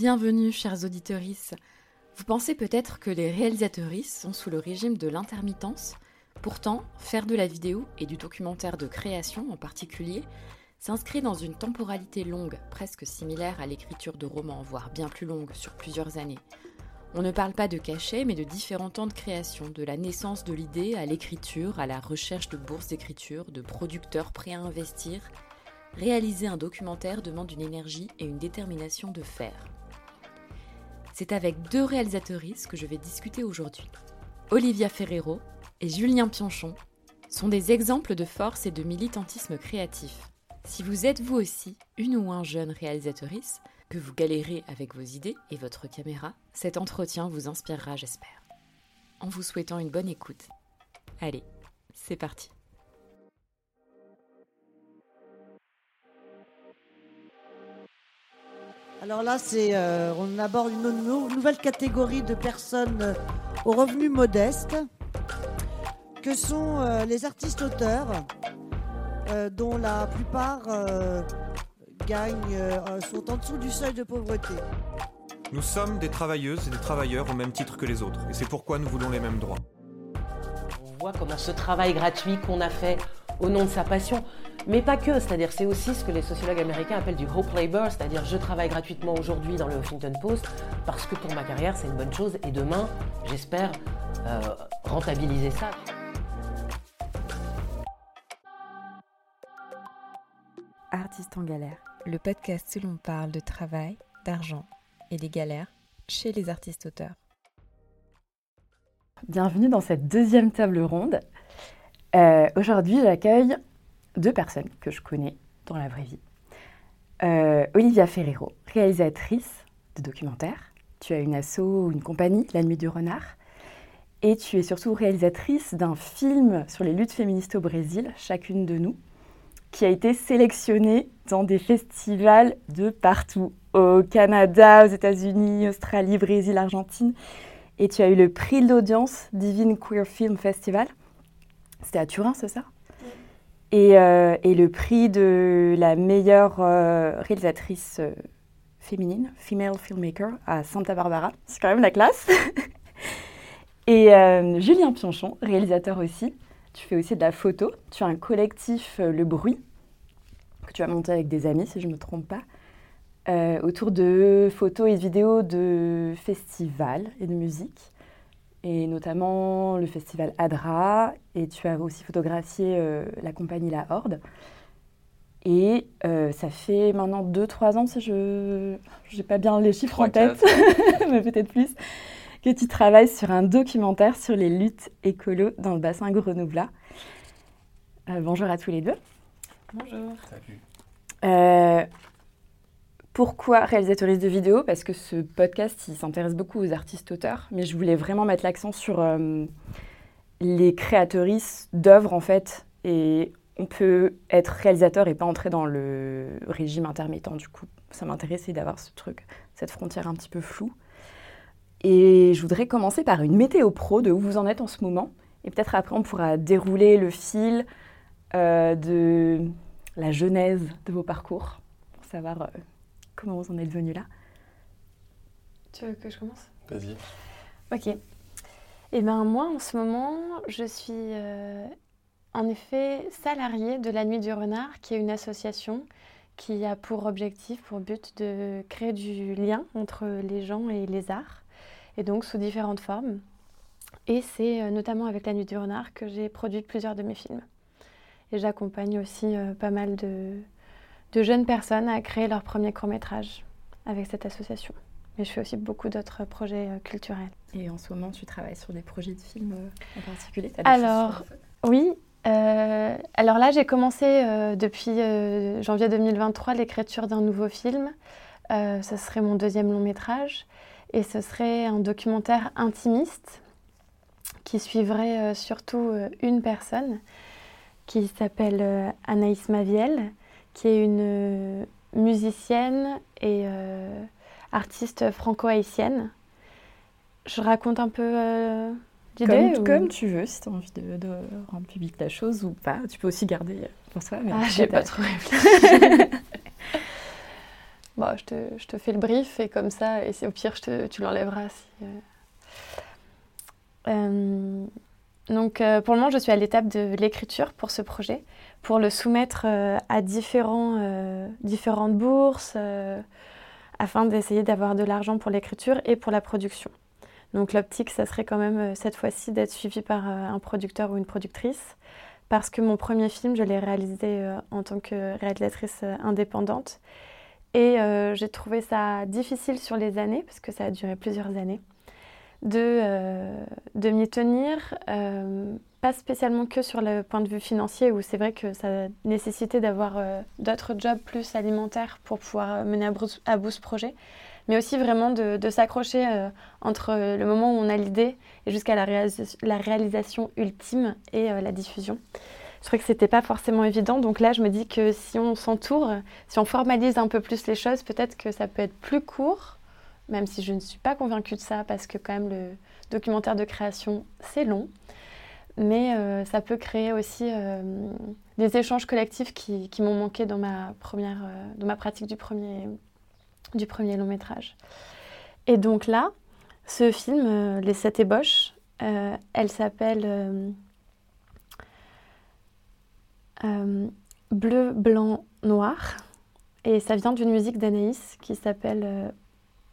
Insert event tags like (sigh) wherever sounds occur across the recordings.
Bienvenue, chers auditorices. Vous pensez peut-être que les réalisatrices sont sous le régime de l'intermittence Pourtant, faire de la vidéo et du documentaire de création en particulier s'inscrit dans une temporalité longue, presque similaire à l'écriture de romans, voire bien plus longue, sur plusieurs années. On ne parle pas de cachet, mais de différents temps de création, de la naissance de l'idée à l'écriture, à la recherche de bourses d'écriture, de producteurs prêts à investir. Réaliser un documentaire demande une énergie et une détermination de faire. C'est avec deux réalisatrices que je vais discuter aujourd'hui. Olivia Ferrero et Julien Pionchon sont des exemples de force et de militantisme créatif. Si vous êtes vous aussi une ou un jeune réalisatrice, que vous galérez avec vos idées et votre caméra, cet entretien vous inspirera, j'espère. En vous souhaitant une bonne écoute. Allez, c'est parti. Alors là, c'est, euh, on aborde une nouvelle catégorie de personnes euh, aux revenus modestes, que sont euh, les artistes-auteurs, dont la plupart gagnent, sont en dessous du seuil de pauvreté. Nous sommes des travailleuses et des travailleurs au même titre que les autres, et c'est pourquoi nous voulons les mêmes droits. On voit comment ce travail gratuit qu'on a fait au nom de sa passion, mais pas que, c'est-à-dire c'est aussi ce que les sociologues américains appellent du hope labor, c'est-à-dire je travaille gratuitement aujourd'hui dans le Huffington Post parce que pour ma carrière c'est une bonne chose et demain j'espère euh, rentabiliser ça. Artistes en galère, le podcast où l'on parle de travail, d'argent et des galères chez les artistes auteurs. Bienvenue dans cette deuxième table ronde. Euh, aujourd'hui, j'accueille deux personnes que je connais dans la vraie vie. Euh, Olivia Ferrero, réalisatrice de documentaires. Tu as une asso une compagnie, La Nuit du Renard. Et tu es surtout réalisatrice d'un film sur les luttes féministes au Brésil, Chacune de nous, qui a été sélectionné dans des festivals de partout, au Canada, aux États-Unis, Australie, Brésil, Argentine. Et tu as eu le prix de l'audience Divine Queer Film Festival. C'était à Turin, c'est ça? Euh, et, le prix de la meilleure euh, réalisatrice euh, féminine, female filmmaker, à Santa Barbara. C'est quand même la classe. (laughs) et Julien Pionchon, réalisateur aussi. Tu fais aussi de la photo. Tu as un collectif, Le Bruit, que tu as monté avec des amis, si je ne me trompe pas, autour de photos et vidéos de festivals et de musique et notamment le festival Adra, et tu as aussi photographié euh, la compagnie La Horde. Et euh, ça fait maintenant 2-3 ans, si je n'ai pas bien les chiffres en tête, (laughs) mais peut-être plus, que tu travailles sur un documentaire sur les luttes écolo dans le bassin grenoblat. Euh, bonjour à tous les deux. Bonjour. Salut. Pourquoi réalisatrice de vidéos Parce que ce podcast, s'intéresse beaucoup aux artistes-auteurs, mais je voulais vraiment mettre l'accent sur euh, les créatrices d'œuvres, en fait. Et on peut être réalisateur et pas entrer dans le régime intermittent, du coup. Ça m'intéressait d'avoir ce truc, cette frontière un petit peu floue. Et je voudrais commencer par une météo pro de où vous en êtes en ce moment. Et peut-être après, on pourra dérouler le fil euh, de la genèse de vos parcours, pour savoir... Euh, Comment vous en êtes venu là? Tu veux que je commence? Vas-y. Ok. Eh bien, moi, en ce moment, je suis euh, en effet salariée de la Nuit du Renard, qui est une association qui a pour objectif, pour but de créer du lien entre les gens et les arts, et donc sous différentes formes. Et c'est euh, notamment avec la Nuit du Renard que j'ai produit plusieurs de mes films. Et j'accompagne aussi euh, pas mal de, de jeunes personnes à créer leur premier court métrage avec cette association. Mais je fais aussi beaucoup d'autres projets euh, culturels. Et en ce moment, tu travailles sur des projets de films euh, en particulier Alors, oui. Euh, alors là, j'ai commencé depuis janvier 2023 l'écriture d'un nouveau film. ce serait mon deuxième long métrage. Et ce serait un documentaire intimiste qui suivrait surtout une personne qui s'appelle Anaïs Maviel qui est une euh, musicienne et euh, artiste franco-haïtienne. Je raconte un peu euh, l'idée comme, tu veux, si tu as envie de, rendre public la chose ou pas. Tu peux aussi garder pour soi. Mais ah, j'ai pas trop réfléchi. (laughs) bon, je, te, je, te, fais le brief et comme ça, et au pire, je te, tu l'enlèveras. Si, euh. donc, pour le moment, je suis à l'étape de l'écriture pour ce projet, pour le soumettre à différents, différentes bourses, afin d'essayer d'avoir de l'argent pour l'écriture et pour la production. Donc l'optique, ça serait quand même cette fois-ci d'être suivi par un producteur ou une productrice parce que mon premier film, je l'ai réalisé euh, en tant que réalisatrice euh, indépendante. Et euh, j'ai trouvé ça difficile sur les années, parce que ça a duré plusieurs années, de, de m'y tenir, pas spécialement que sur le point de vue financier, où c'est vrai que ça nécessitait d'avoir d'autres jobs plus alimentaires pour pouvoir mener à, bout ce projet, mais aussi vraiment de, s'accrocher entre le moment où on a l'idée et jusqu'à la, la, réalisation ultime et la diffusion je trouvais que c'était pas forcément évident. Donc là, je me dis que si on s'entoure, si on formalise un peu plus les choses, peut-être que ça peut être plus court, même si je ne suis pas convaincue de ça, parce que quand même le documentaire de création, c'est long. Mais euh, ça peut créer aussi euh, des échanges collectifs qui, m'ont manqué dans ma, première, euh, dans ma pratique du premier, du premier long métrage. Et donc là, ce film, Les Sept ébauches, elle s'appelle bleu, blanc, noir. Et ça vient d'une musique d'Anaïs qui s'appelle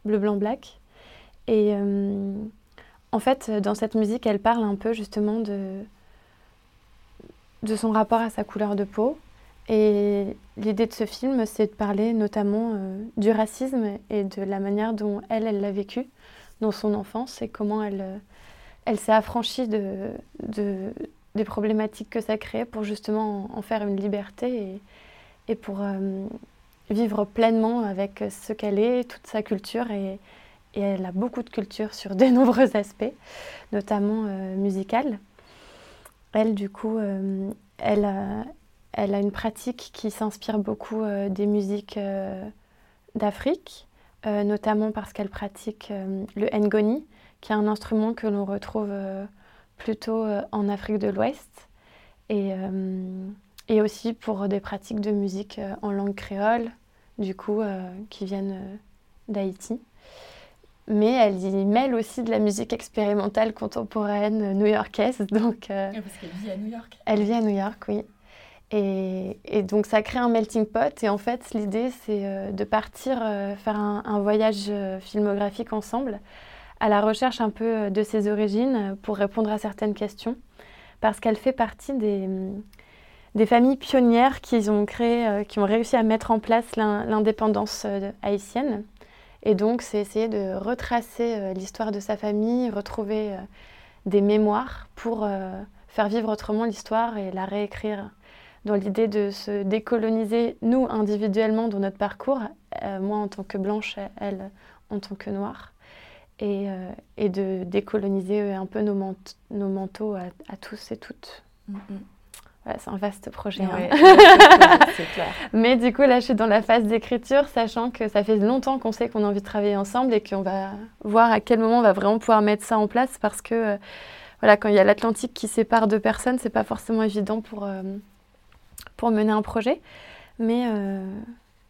Bleu, blanc, black. Et en fait, dans cette musique, elle parle un peu justement de, son rapport à sa couleur de peau. Et l'idée de ce film, c'est de parler notamment du racisme et de la manière dont elle, elle l'a vécu dans son enfance et comment elle, elle s'est affranchie de, de, des problématiques que ça crée pour justement en, faire une liberté et, pour euh, vivre pleinement avec ce qu'elle est, toute sa culture. Et, et, elle a beaucoup de culture sur de (laughs) nombreux aspects, notamment euh, musical. Elle, du coup, euh, elle, a, une pratique qui s'inspire beaucoup des musiques d'Afrique, notamment parce qu'elle pratique le ngoni, qui est un instrument que l'on retrouve plutôt euh, en Afrique de l'Ouest et, euh, et, aussi pour des pratiques de musique euh, en langue créole, du coup, qui viennent d'Haïti. Mais elle y mêle aussi de la musique expérimentale contemporaine new-yorkaise. Donc, parce qu'elle vit à New York. Elle vit à New York, oui. Et, et, donc ça crée un melting pot. Et en fait, l'idée, c'est de partir faire un, un, voyage filmographique ensemble à la recherche un peu euh, de ses origines euh, pour répondre à certaines questions, parce qu'elle fait partie des, mm, des familles pionnières qui ont, créé, euh, qui ont réussi à mettre en place l'indépendance haïtienne. Et donc, c'est essayer de retracer l'histoire de sa famille, retrouver des mémoires pour faire vivre autrement l'histoire et la réécrire dans l'idée de se décoloniser, nous, individuellement, dans notre parcours, moi en tant que blanche, elle en tant que noire et, euh, de décoloniser un peu nos, nos manteaux à, à, tous et toutes. Mm, mm. Voilà, c'est un vaste projet. hein. clair. (laughs) Mais du coup, là, je suis dans la phase d'écriture, sachant que ça fait longtemps qu'on sait qu'on a envie de travailler ensemble et qu'on va voir à quel moment on va vraiment pouvoir mettre ça en place parce que euh, voilà, quand il y a l'Atlantique qui sépare deux personnes, c'est pas forcément évident pour, euh, pour mener un projet. Mais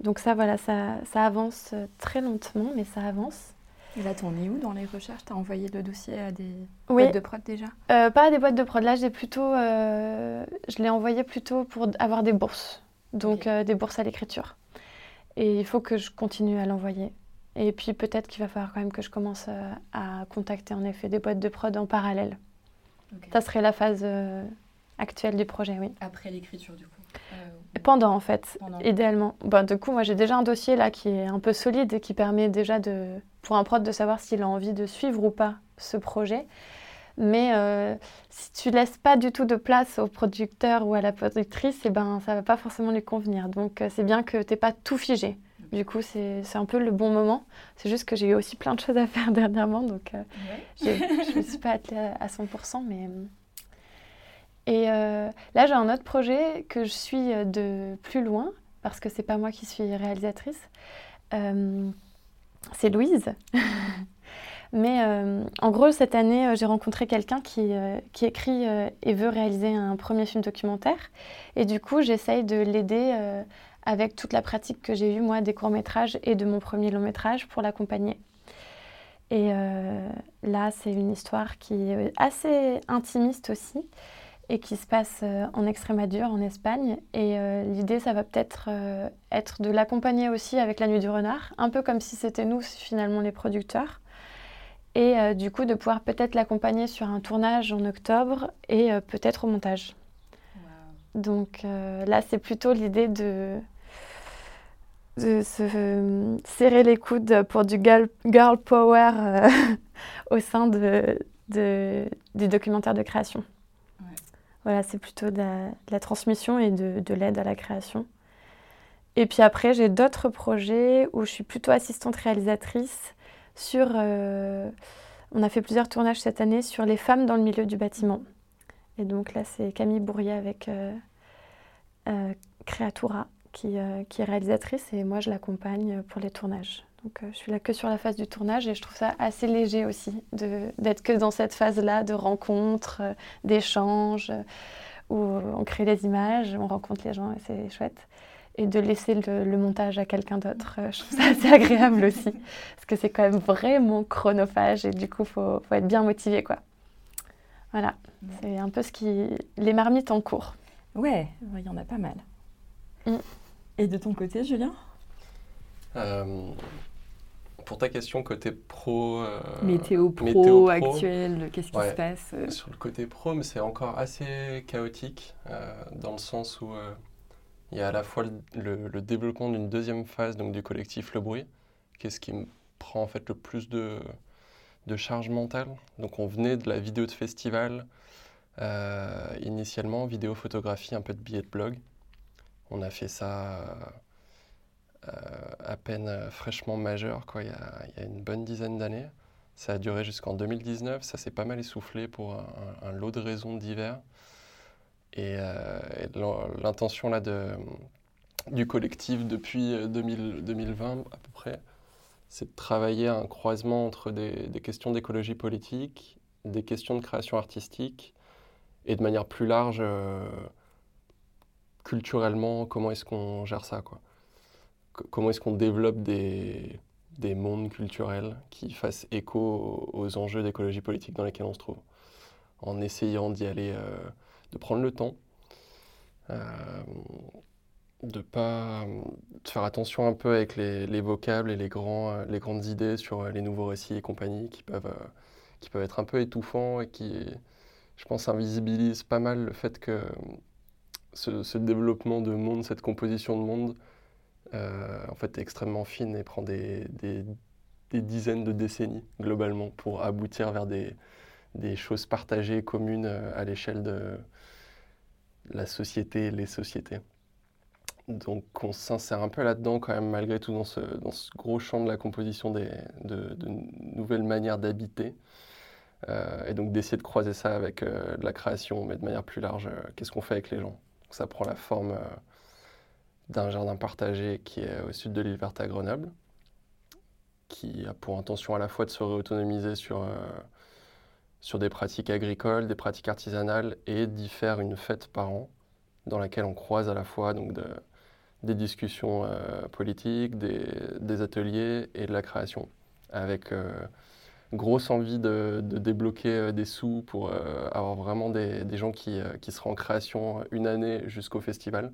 donc ça, voilà, ça, ça avance très lentement, mais ça avance. Et là, t'en es où dans les recherches? T'as envoyé le dossier à des boîtes de prod déjà? Euh, Pas à des boîtes de prod. Là, j'ai plutôt, euh, je l'ai envoyé plutôt pour avoir des bourses, donc euh, des bourses à l'écriture. Et il faut que je continue à l'envoyer. Et puis peut-être qu'il va falloir quand même que je commence à contacter en effet des boîtes de prod en parallèle. Ça serait la phase actuelle du projet, oui. Après l'écriture, du coup pendant, en fait, idéalement. Bon, du coup, moi, j'ai déjà un dossier là qui est un peu solide et qui permet déjà de, pour un prod de savoir s'il a envie de suivre ou pas ce projet. Mais euh, si tu laisses pas du tout de place au producteur ou à la productrice, et eh ben, ça va pas forcément lui convenir. Donc, euh, c'est bien que tu n'aies pas tout figé. Du coup, c'est un peu le bon moment. C'est juste que j'ai eu aussi plein de choses à faire (laughs) dernièrement, donc euh, je ne me suis pas attelée à 100%, mais et là, j'ai un autre projet que je suis de plus loin, parce que c'est pas moi qui suis réalisatrice. Euh, c'est Louise. (laughs) Mais en gros, cette année, j'ai rencontré quelqu'un qui, qui, écrit et veut réaliser un premier film documentaire. Et du coup, j'essaye de l'aider avec toute la pratique que j'ai eue, moi, des courts-métrages et de mon premier long-métrage pour l'accompagner. Et euh, là, c'est une histoire qui est assez intimiste aussi et qui se passe euh, en Extrémadure, en Espagne. Et euh, l'idée, ça va peut-être être de l'accompagner aussi avec La Nuit du Renard, un peu comme si c'était nous, finalement, les producteurs. Et du coup, de pouvoir peut-être l'accompagner sur un tournage en octobre et peut-être au montage. Donc là, c'est plutôt l'idée de, de se euh, serrer les coudes pour du girl, power euh, (laughs) au sein de, du documentaire de création. Voilà, c'est plutôt de la, transmission et de, l'aide à la création. Et puis après, j'ai d'autres projets où je suis plutôt assistante réalisatrice sur... Euh, on a fait plusieurs tournages cette année sur les femmes dans le milieu du bâtiment. Et donc là, c'est Camille Bourrier avec Creatura euh, qui, est réalisatrice et moi je l'accompagne pour les tournages. Donc euh, je suis là que sur la phase du tournage et je trouve ça assez léger aussi d'être que dans cette phase-là de rencontres, euh, d'échanges, où on crée des images, on rencontre les gens et c'est chouette. Et de laisser le, montage à quelqu'un d'autre, je trouve ça assez (laughs) agréable aussi. Parce que c'est quand même vraiment chronophage et du coup, il faut, faut, être bien motivé. quoi. Voilà, c'est un peu ce qui... les marmites en cours. Ouais, il y en a pas mal. Mm. Et de ton côté, Julien? Euh, Pour ta question côté pro... Euh, météo pro, actuel, qu'est-ce qui se passe euh Sur le côté pro, mais c'est encore assez chaotique, dans le sens où il y a à la fois le, développement d'une deuxième phase, donc du collectif Le Bruit, qui est ce qui me prend en fait le plus de, de charge mentale. Donc on venait de la vidéo de festival, initialement, vidéo, photographie, un peu de billets de blog. On a fait ça euh, à peine fraîchement majeur, quoi, il, y a, une bonne dizaine d'années. Ça a duré jusqu'en 2019, ça s'est pas mal essoufflé pour un, lot de raisons divers. Et, euh, l'intention là de, du collectif depuis 2020 à peu près, c'est de travailler un croisement entre des, questions d'écologie politique, des questions de création artistique, et de manière plus large, euh, culturellement, comment est-ce qu'on gère ça quoi Comment est-ce qu'on développe des, des, mondes culturels qui fassent écho aux, enjeux d'écologie politique dans lesquels on se trouve? En essayant d'y aller, euh, de prendre le temps, euh, de pas faire attention un peu avec les, les vocables et les, euh, grandes idées sur les nouveaux récits et compagnie qui peuvent, qui peuvent être un peu étouffants et qui, je pense, invisibilisent pas mal le fait que ce, développement de monde, cette composition de monde, euh, en fait, extrêmement fine et prend des, dizaines de décennies globalement pour aboutir vers des, choses partagées, communes euh, à l'échelle de la société les sociétés. Donc on s'insère un peu là-dedans quand même malgré tout dans ce, gros champ de la composition de, nouvelles manières d'habiter. Euh, et donc d'essayer de croiser ça avec de la création, mais de manière plus large, qu'est-ce qu'on fait avec les gens? Ça prend la forme euh, d'un jardin partagé qui est au sud de l'île verte à Grenoble, qui a pour intention à la fois de se réautonomiser sur, euh, sur des pratiques agricoles, des pratiques artisanales et d'y faire une fête par an dans laquelle on croise à la fois donc, des discussions euh, politiques, des, ateliers et de la création, avec grosse envie de, débloquer euh, des sous pour euh, avoir vraiment des, gens qui, euh, qui, seront en création une année jusqu'au festival.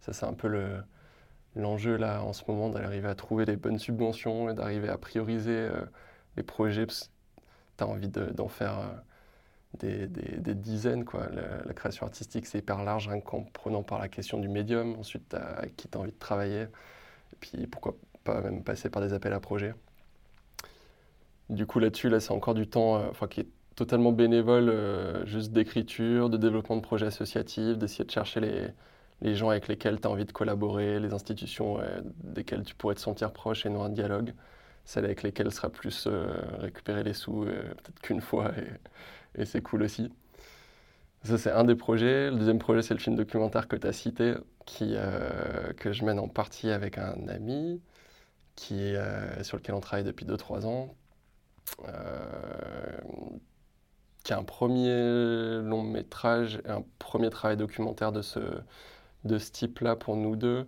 Ça, c'est un peu l'enjeu là en ce moment d'arriver à trouver les bonnes subventions et d'arriver à prioriser les projets. Tu as envie d'en faire des, des, dizaines. Quoi. La, création artistique, c'est hyper large, qu'en prenant par la question du médium. Ensuite, avec qui tu as envie de travailler. Et puis, pourquoi pas même passer par des appels à projets. Du coup, là-dessus, là, c'est encore du temps euh, qui est totalement bénévole, euh, juste d'écriture, de développement de projets associatifs, d'essayer de chercher les, les, gens avec lesquels tu as envie de collaborer, les institutions desquelles tu pourrais te sentir proche et nouer un dialogue, celles avec lesquelles sera plus euh, récupérer les sous, peut-être qu'une fois, et, c'est cool aussi. Ça, c'est un des projets. Le deuxième projet, c'est le film documentaire que tu as cité, qui, que je mène en partie avec un ami, qui, sur lequel on travaille depuis 2-3 ans, euh, qui est un premier long métrage, un premier travail documentaire de ce, de ce type-là pour nous deux,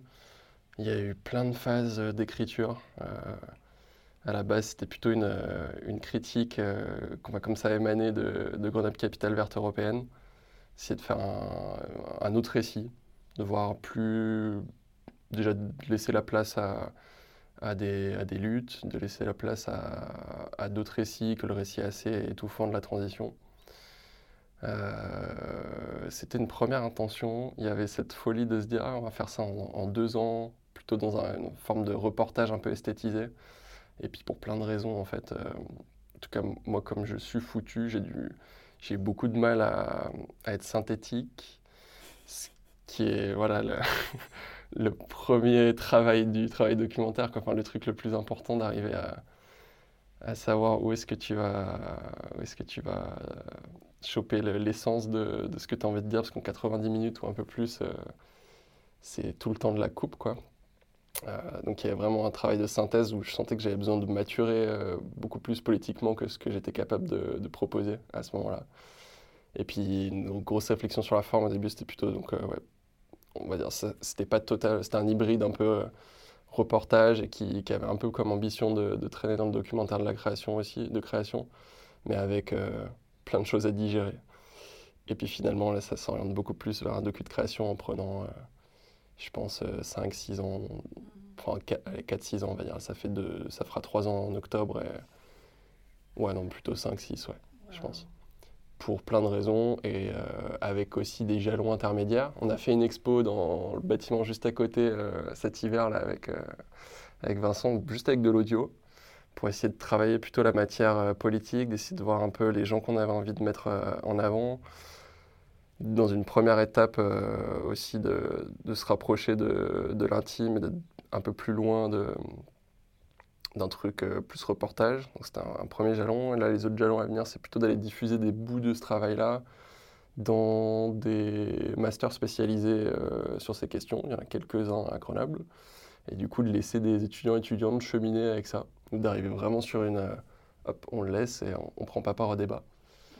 Il y a eu plein de phases d'écriture. à la base, c'était plutôt une, une critique qu'on va comme ça émaner de, de Grenoble Capitale Verte Européenne. C'est de faire un, autre récit, de voir plus. déjà de laisser la place à, des, luttes, de laisser la place à d'autres récits que le récit assez étouffant de la transition. Euh, c'était une première intention. Il y avait cette folie de se dire ah, on va faire ça en, deux ans, plutôt dans une forme de reportage un peu esthétisé. Et puis pour plein de raisons en fait. Euh, en tout cas moi comme je suis foutu, j'ai dû j'ai beaucoup de mal à, être synthétique, ce qui est voilà le, (laughs) le premier travail du travail documentaire, enfin le truc le plus important d'arriver à, à savoir où est-ce que tu vas où est-ce que tu vas choper l'essence de, ce que tu as envie de dire, parce qu'en 90 minutes ou un peu plus, euh, c'est tout le temps de la coupe, quoi. Euh, donc il y a vraiment un travail de synthèse où je sentais que j'avais besoin de maturer euh, beaucoup plus politiquement que ce que j'étais capable de, proposer à ce moment-là. Et puis une grosse réflexion sur la forme au début, c'était plutôt donc on va dire c'était pas total, c'était un hybride un peu reportage et qui, avait un peu comme ambition de, traîner dans le documentaire de la création aussi, de création, mais avec plein de choses à digérer. Et puis finalement, là, ça s'oriente beaucoup plus vers un docu de création en prenant, euh, je pense, 5-6 euh, ans, enfin 4-6 ans, on va dire. Ça, fait deux, ça fera 3 ans en octobre. Et... Ouais, non, plutôt 5-6, ouais, je pense. Pour plein de raisons et euh, avec aussi des jalons intermédiaires. On a fait une expo dans le bâtiment juste à côté cet hiver là, avec, avec Vincent, juste avec de l'audio pour essayer de travailler plutôt la matière euh, politique, d'essayer de voir un peu les gens qu'on avait envie de mettre euh, en avant. Dans une première étape euh, aussi de, se rapprocher de, de l'intime et d'être un peu plus loin d'un truc plus reportage. Donc c'était un, premier jalon. Et là, les autres jalons à venir, c'est plutôt d'aller diffuser des bouts de ce travail-là dans des masters spécialisés sur ces questions. Il y en a quelques-uns à Grenoble. Et du coup, de laisser des étudiants et étudiantes cheminer avec ça d'arriver vraiment sur une. Euh, hop, on le laisse et on ne prend pas part au débat.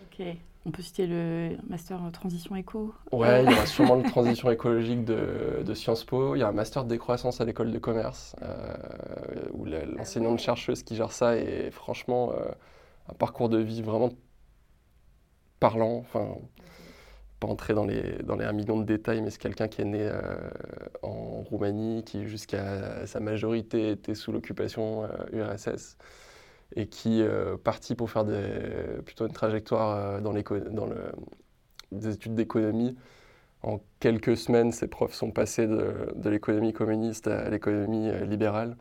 Ok. On peut citer le master transition éco Ouais, il y aura sûrement le (laughs) transition écologique de, de, Sciences Po. Il y a un master de décroissance à l'école de commerce, euh, où l'enseignante chercheuse qui gère ça est franchement euh, un parcours de vie vraiment parlant. Enfin, pas entrer dans les, dans les 1 million de détails, mais c'est quelqu'un qui est né euh, en Roumanie, qui jusqu'à sa majorité était sous l'occupation URSS euh, et qui euh, partit pour faire des, plutôt une trajectoire dans, dans le, des études d'économie. En quelques semaines, ses profs sont passés de, de l'économie communiste à l'économie libérale.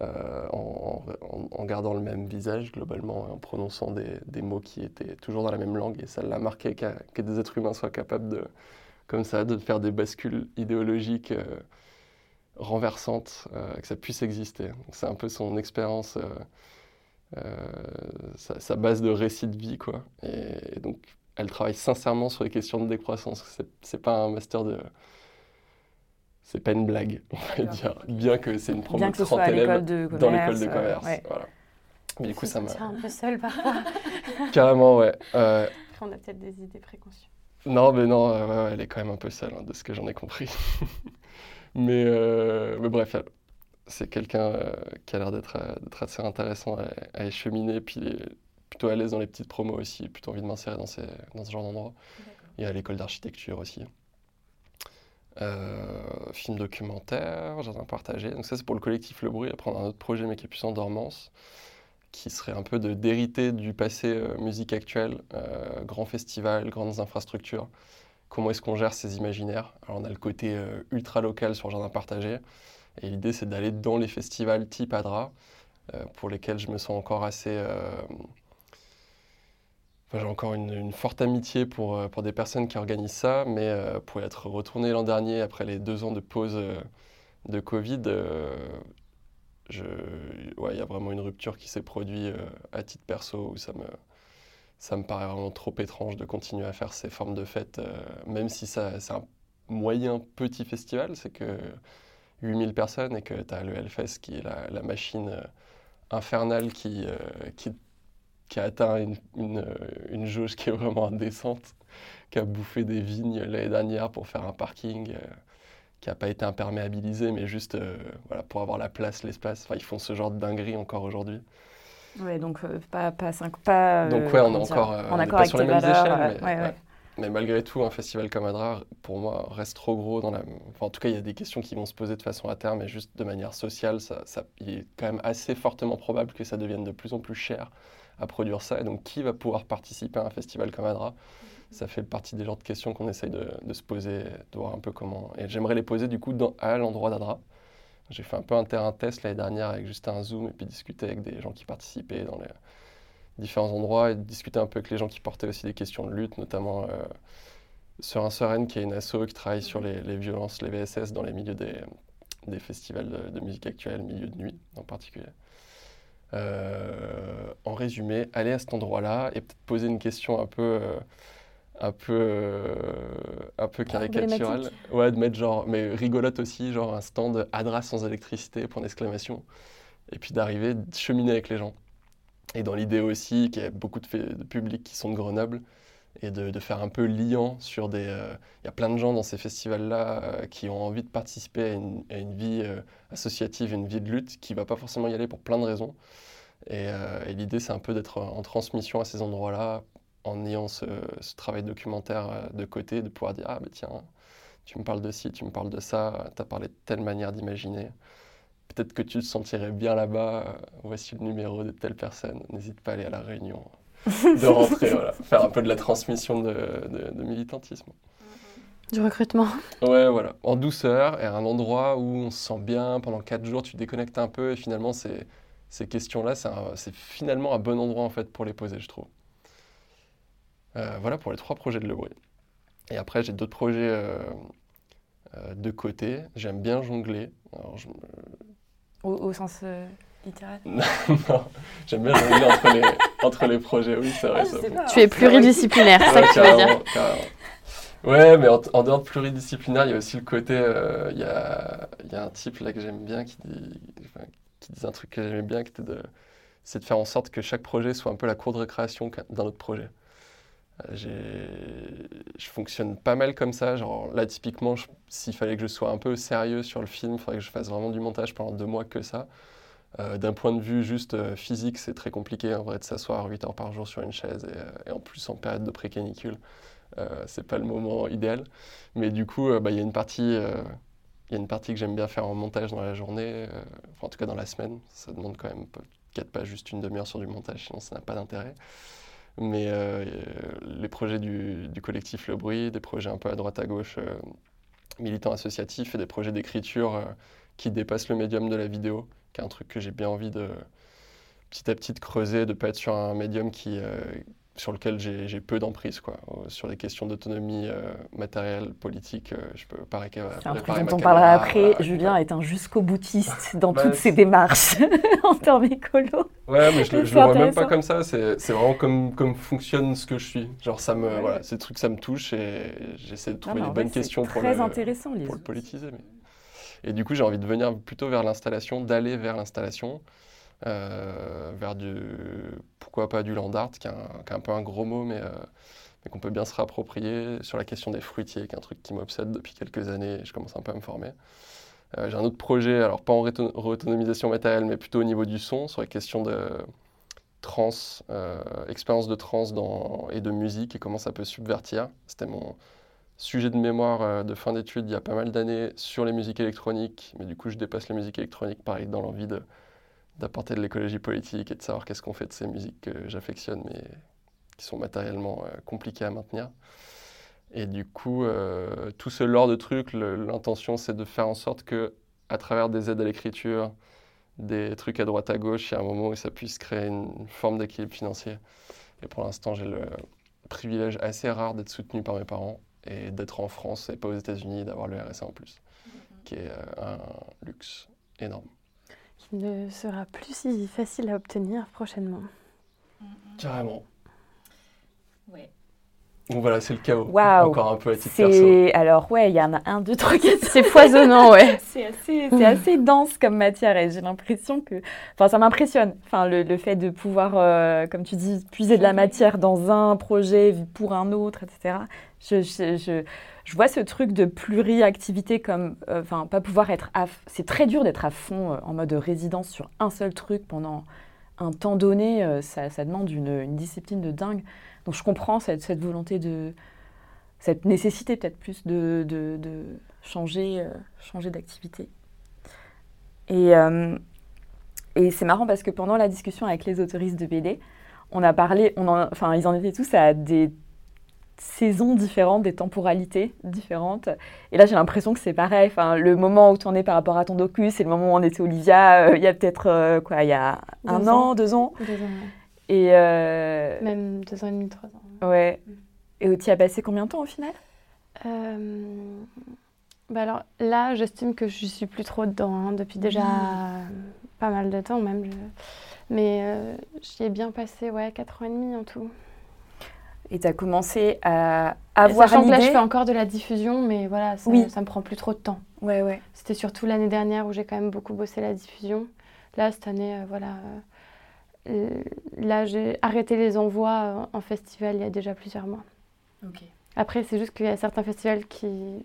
Euh, en, gardant le même visage globalement, en prononçant des, mots qui étaient toujours dans la même langue. Et ça l'a marqué que des êtres humains soient capables de, comme ça, de faire des bascules idéologiques euh, renversantes, euh, que ça puisse exister. C'est un peu son expérience, sa, sa, base de récit de vie. Quoi. Et, et, donc, elle travaille sincèrement sur les questions de décroissance. C'est pas un master de c'est pas une blague, on va dire. Bien que c'est une promo de 30 élèves dans l'école de commerce. Voilà. Mais du coup, ça m'a. un peu seul parfois. (laughs) Carrément, ouais. Euh... on a peut-être des idées préconçues. Non, mais non, euh, ouais, elle est quand même un peu seule, hein, de ce que j'en ai compris. (laughs) mais, euh, mais bref, c'est quelqu'un euh, qui a l'air d'être assez intéressant à, à écheminer, puis plutôt à l'aise dans les petites promos aussi, plutôt envie de m'insérer dans, ces, dans ce genre d'endroit. Et à l'école d'architecture aussi. Euh, film documentaire, jardin partagé. Donc ça c'est pour le collectif Le Bruit. Après on a un autre projet mais qui est plus en dormance, qui serait un peu de d'hériter du passé euh, musique actuelle, euh, grand festival, grandes infrastructures. Comment est-ce qu'on gère ces imaginaires? Alors on a le côté ultra local sur jardin partagé, et l'idée c'est d'aller dans les festivals type Adra, pour lesquels je me sens encore assez j'ai encore une, forte amitié pour, euh, pour des personnes qui organisent ça, mais euh, pour être retourné l'an dernier après les deux ans de pause euh, de Covid, il y a vraiment une rupture qui s'est produite à titre perso où ça me, ça me paraît vraiment trop étrange de continuer à faire ces formes de fêtes, même si c'est un moyen petit festival, c'est que 8000 personnes et que tu as le Hellfest qui est la, la machine infernale qui, qui qui a atteint une, une, une, jauge qui est vraiment indécente, qui a bouffé des vignes l'année dernière pour faire un parking, euh, qui n'a pas été imperméabilisé, mais juste euh, voilà, pour avoir la place, l'espace. Enfin, ils font ce genre de dinguerie encore aujourd'hui. Ouais, donc euh, pas, pas, cinq, pas Donc euh, ouais, on est encore euh, en on est pas sur les mêmes valeurs. échelles, euh, mais, ouais, ouais. ouais. Mais malgré tout, un festival comme Adra, pour moi, reste trop gros. Dans la... enfin, en tout cas, il y a des questions qui vont se poser de façon à terme, et juste de manière sociale, ça, ça- il est quand même assez fortement probable que ça devienne de plus en plus cher à produire ça. Et donc, qui va pouvoir participer à un festival comme Adra? Ça fait partie des genres de questions qu'on essaye de, de se poser, de voir un peu comment. Et j'aimerais les poser du coup dans, à l'endroit d'Adra. J'ai fait un peu un terrain test l'année dernière avec juste un Zoom et puis discuter avec des gens qui participaient dans les différents endroits et discuter un peu avec les gens qui portaient aussi des questions de lutte, notamment euh, Serein Sereine, qui est une asso qui travaille sur les, les violences, les VSS dans les milieux des, des festivals de, de musique actuelle, milieu de nuit en particulier. Euh, en résumé, aller à cet endroit-là et peut-être poser une question un peu, euh, un peu, euh, un peu caricaturale. Ouais, de mettre genre, mais rigolote aussi, genre un stand Adra sans électricité, point d'exclamation. Et puis d'arriver, de cheminer avec les gens. Et dans l'idée aussi qu'il y a beaucoup de, de publics qui sont de Grenoble et de, faire un peu liant sur des... euh, Il y a plein de gens dans ces festivals-là euh, qui ont envie de participer à une, vie euh, associative, une vie de lutte, qui ne va pas forcément y aller pour plein de raisons. Et, l'idée, c'est un peu d'être en transmission à ces endroits-là, en ayant ce, ce travail documentaire de côté, de pouvoir dire, ah ben tiens, tu me parles de ci, tu me parles de ça, tu as parlé de telle manière d'imaginer. Peut-être que tu te sentirais bien là-bas, voici le numéro de telle personne, n'hésite pas à aller à la réunion, de rentrer, voilà, faire un peu de la transmission de, de- de militantisme. Du recrutement. Ouais, voilà, en douceur et à un endroit où on se sent bien, pendant quatre jours, tu déconnectes un peu et finalement, ces, ces questions-là, c'est finalement un bon endroit en fait pour les poser, je trouve. Euh, voilà pour les trois projets de Le Bruit. Et après, j'ai d'autres projets euh, euh, de côté. J'aime bien jongler. Alors, je me- Au, au sens littéral (laughs) Non, j'aime bien jongler entre les, entre les projets, oui, c'est vrai. Ah, ça. pas. Tu es pluridisciplinaire, c'est ça que tu veux dire. carrément, carrément. Ouais, mais en, en dehors de pluridisciplinaire, il y a aussi le côté. euh, Il y, a, il y a un type là que j'aime bien qui dit, enfin, qui disait un truc que j'aimais bien, qui était de. C'est de faire en sorte que chaque projet soit un peu la cour de récréation d'un autre projet. Euh, Je fonctionne pas mal comme ça. Genre là, typiquement, s'il fallait que je sois un peu sérieux sur le film, il faudrait que je fasse vraiment du montage pendant deux mois que ça. Euh, D'un point de vue juste euh, physique, c'est très compliqué en vrai de s'asseoir 8 heures par jour sur une chaise et, euh, en plus en période de pré-canicule. C'est pas le moment idéal. Mais du coup, bah, il y a une partie, y a une partie que j'aime bien faire en montage dans la journée, enfin, en tout cas dans la semaine. Ça demande quand même peut-être pas juste une demi-heure sur du montage, sinon ça n'a pas d'intérêt. Mais les projets du, collectif Le Bruit, des projets un peu à droite à gauche, militants associatifs et des projets d'écriture qui dépassent le médium de la vidéo, qui est un truc que j'ai bien envie de petit à petit de creuser, de pas être sur un médium qui, euh, sur lequel j'ai peu d'emprise. Quoi. Euh, Sur les questions d'autonomie euh, matérielle, politique, euh, je peux pas réca- C'est un truc préparer dont on parlera caméra, après. voilà. Julien est un jusqu'au boutiste (laughs) dans Bah, toutes ses démarches (laughs) en termes écolo. Ouais, mais je, C'est le vois même pas comme ça. C'est c'est vraiment comme, comme fonctionne ce que je suis. Genre, ça me, Ouais. voilà, ces trucs, ça me touche et j'essaie de trouver mais les bonnes questions pour Très le, intéressant, les pour le politiser. mais- Et du coup, j'ai envie de venir plutôt vers l'installation, d'aller vers l'installation, euh, vers du, pourquoi pas du land art, qui est un, peu un gros mot, mais, euh, qu'on peut bien se réapproprier, sur la question des fruitiers, qui est un truc qui m'obsède depuis quelques années, et je commence un peu à me former. Euh, j'ai un autre projet, alors pas en réautonomisation matérielle, mais plutôt au niveau du son, sur la question de trans, expérience de trans et de musique, et comment ça peut subvertir. C'était mon, sujet de mémoire euh, de fin d'études il y a pas mal d'années sur les musiques électroniques, mais du coup je dépasse les musiques électroniques pareil dans l'envie d'apporter de l'écologie politique et de savoir qu'est-ce qu'on fait de ces musiques que j'affectionne mais qui sont matériellement euh, compliquées à maintenir. Et du coup, euh, tout ce lore de trucs, l'intention c'est de faire en sorte que à travers des aides à l'écriture, des trucs à droite à gauche, il y a un moment où ça puisse créer une forme d'équilibre financier. Et pour l'instant, j'ai le privilège assez rare d'être soutenu par mes parents et d'être en France et pas aux États-Unis, d'avoir le RSA en plus, qui est euh, un luxe énorme. Qui ne sera plus si facile à obtenir prochainement. Carrément. Ouais. Donc voilà, c'est le chaos. Waouh. Encore un peu à titre perso. C'est alors ouais, il y en a un, deux, trois, quatre. C'est foisonnant, ouais. (laughs) C'est assez, c'est assez dense comme matière et j'ai l'impression que, enfin, ça m'impressionne. Enfin, le, le fait de pouvoir, euh, comme tu dis, puiser de la matière dans un projet pour un autre, etc. Je, vois ce truc de pluriactivité comme, euh, enfin, pas pouvoir être C'est très dur d'être à fond euh, en mode résidence sur un seul truc pendant un temps donné. euh, ça, demande une, discipline de dingue. Donc je comprends cette, volonté de. cette nécessité peut-être plus de, de, de changer, changer d'activité. Et, et c'est marrant parce que pendant la discussion avec les autoristes de BD, on a parlé, on en- enfin, ils en étaient tous à des saisons différentes, des temporalités différentes. Et là, j'ai l'impression que c'est pareil. Enfin, le moment où tu en es par rapport à ton docu, c'est le moment où on était Olivia, euh, il y a peut-être, euh, quoi, il y a un an, deux ans. Deux ans, ouais. Et, euh, Même deux ans et demi, trois ans. ouais. Et tu as passé combien de temps au final? Bah alors là, j'estime que je suis plus trop dedans hein, depuis déjà pas mal de temps même. je- Mais j'y ai bien passé ouais, 4 ans et demi en tout. Et tu as commencé à avoir Sachant que là, je l'idée. fais encore de la diffusion, mais voilà, ça, Oui. ça me prend plus trop de temps. Ouais, ouais. C'était surtout l'année dernière où j'ai quand même beaucoup bossé la diffusion. Là, cette année, euh, voilà. euh, là, j'ai arrêté les envois euh, en festival il y a déjà plusieurs mois. Après, c'est juste qu'il y a certains festivals qui,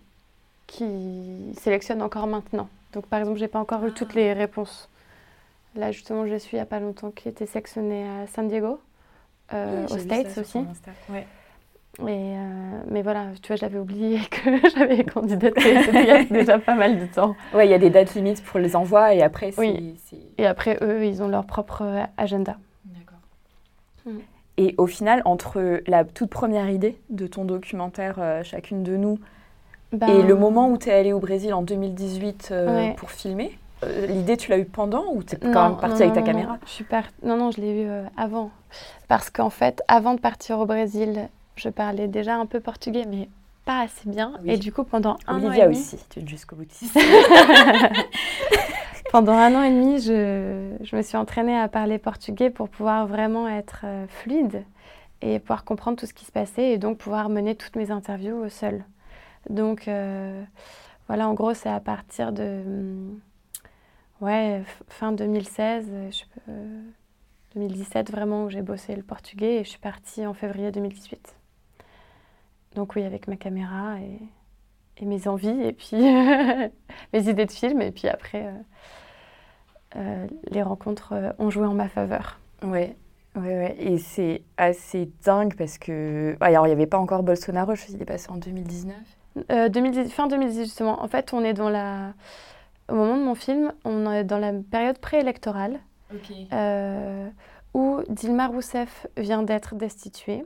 qui sélectionnent encore maintenant. Donc, par exemple, j'ai pas encore eu toutes les réponses. Là, justement, je suis il n'y a pas longtemps qui était sélectionnée à San Diego, euh, Oui, aux States aussi. Ouais. Et, euh, mais voilà, tu vois, j'avais oublié (laughs) que j'avais candidaté. C'était il y a déjà pas mal de temps. Ouais, il y a des dates limites pour les envois et après, c'est. Oui. Et après, eux, ils ont leur propre euh, agenda. Et au final, entre la toute première idée de ton documentaire, euh, chacune de nous, Ben, et le moment où tu es allée au Brésil en 2018 euh, Ouais. pour filmer, l'idée, tu l'as eu pendant ou tu es quand Non, même partie non, avec ta non, caméra non, je suis par- Non, non, je l'ai eu euh, avant. Parce qu'en fait, avant de partir au Brésil, je parlais déjà un peu portugais, mais pas assez bien. Oui. Et du coup, pendant un an Olivia et demi, aussi, tu es jusqu'au boutiste. (laughs) pendant un an et demi, je, je me suis entraînée à parler portugais pour pouvoir vraiment être euh, fluide et pouvoir comprendre tout ce qui se passait et donc pouvoir mener toutes mes interviews seule. Donc euh, voilà, en gros, c'est à partir de hum, ouais, fin 2016, euh, je sais pas, euh, 2017 vraiment où j'ai bossé le portugais et je suis partie en février 2018. Donc oui, avec ma caméra et, et mes envies et puis (laughs) mes idées de film et puis après euh, euh, les rencontres euh, ont joué en ma faveur. ouais. Ouais, ouais. Et c'est assez dingue parce que. Alors, il n'y avait pas encore Bolsonaro, je sais qu'il est passé en 2019. Euh, 2010 fin 2018 justement. En fait, on est dans la au moment de mon film, on est dans la période préélectorale euh, où Dilma Rousseff vient d'être destituée.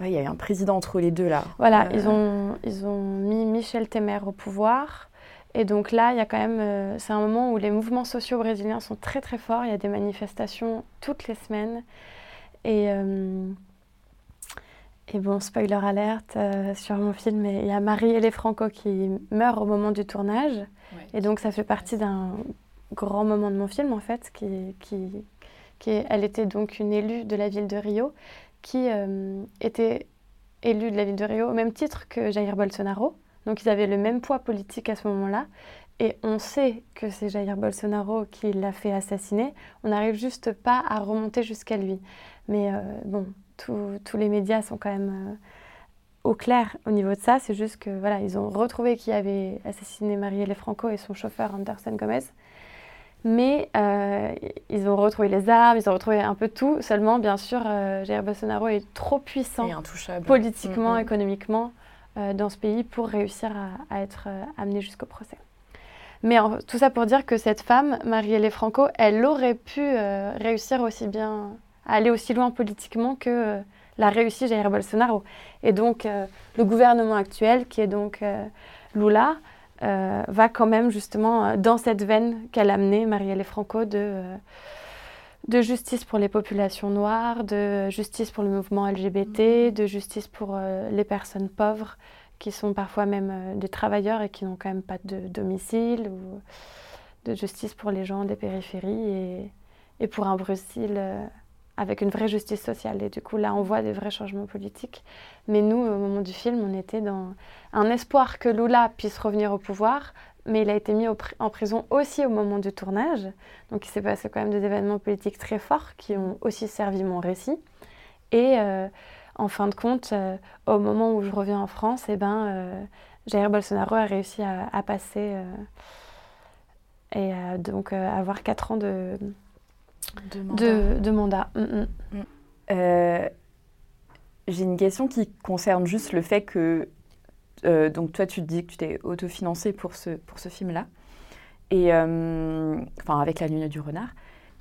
Ouais, il y a eu un président entre les deux là. Voilà, Euh, ils, ont, ils ont mis Michel Temer au pouvoir. Et donc là, il y a quand même, euh, c'est un moment où les mouvements sociaux brésiliens sont très très forts. Il y a des manifestations toutes les semaines. Et, euh, et bon, spoiler alerte euh, sur mon film, mais il y a Marie-Hélène Franco qui meurt au moment du tournage. Et donc ça fait partie d'un grand moment de mon film en fait, qui, qui, qui est- elle était donc une élue de la ville de Rio, qui euh, était élue de la ville de Rio au même titre que Jair Bolsonaro. Donc ils avaient le même poids politique à ce moment-là. Et on sait que c'est Jair Bolsonaro qui l'a fait assassiner. On n'arrive juste pas à remonter jusqu'à lui. Mais euh, bon, tous- les médias sont quand même euh, au clair au niveau de ça. C'est juste que voilà, ils ont retrouvé qui avait assassiné Marielle Franco et son chauffeur Anderson Gomez. Mais euh, ils ont retrouvé les armes, ils ont retrouvé un peu tout. Seulement, bien sûr, euh, Jair Bolsonaro est trop puissant Et politiquement, Mm, mm. économiquement euh, dans ce pays pour réussir à, à être euh, amené jusqu'au procès. Mais en- tout ça pour dire que cette femme, Marielle Franco, elle aurait pu réussir aussi bien, aller aussi loin politiquement que l'a réussi Jair Bolsonaro. Et donc, euh, le gouvernement actuel, qui est donc euh, Lula, euh, va quand même justement dans cette veine qu'elle a amenée, Marielle Franco, de, de justice pour les populations noires, de justice pour le mouvement LGBT, de justice pour les personnes pauvres qui sont parfois même des travailleurs et qui n'ont quand même pas de domicile, ou de justice pour les gens des périphéries et, et pour un Brésil avec une vraie justice sociale. Et du coup, là, on voit des vrais changements politiques. Mais nous, au moment du film, on était dans un espoir que Lula puisse revenir au pouvoir, mais il a été mis en prison aussi au moment du tournage. Donc il s'est passé quand même des événements politiques très forts qui ont aussi servi mon récit. Et euh, en fin de compte, euh, au moment où je reviens en France, eh ben, euh, Jair Bolsonaro a réussi à, passer et donc avoir 4 ans de, de mandat. Mm, mm. Mm. J'ai une question qui concerne juste le fait que donc toi tu te dis que tu t'es autofinancé pour ce, pour ce film-là, et enfin avec la Lune du Renard,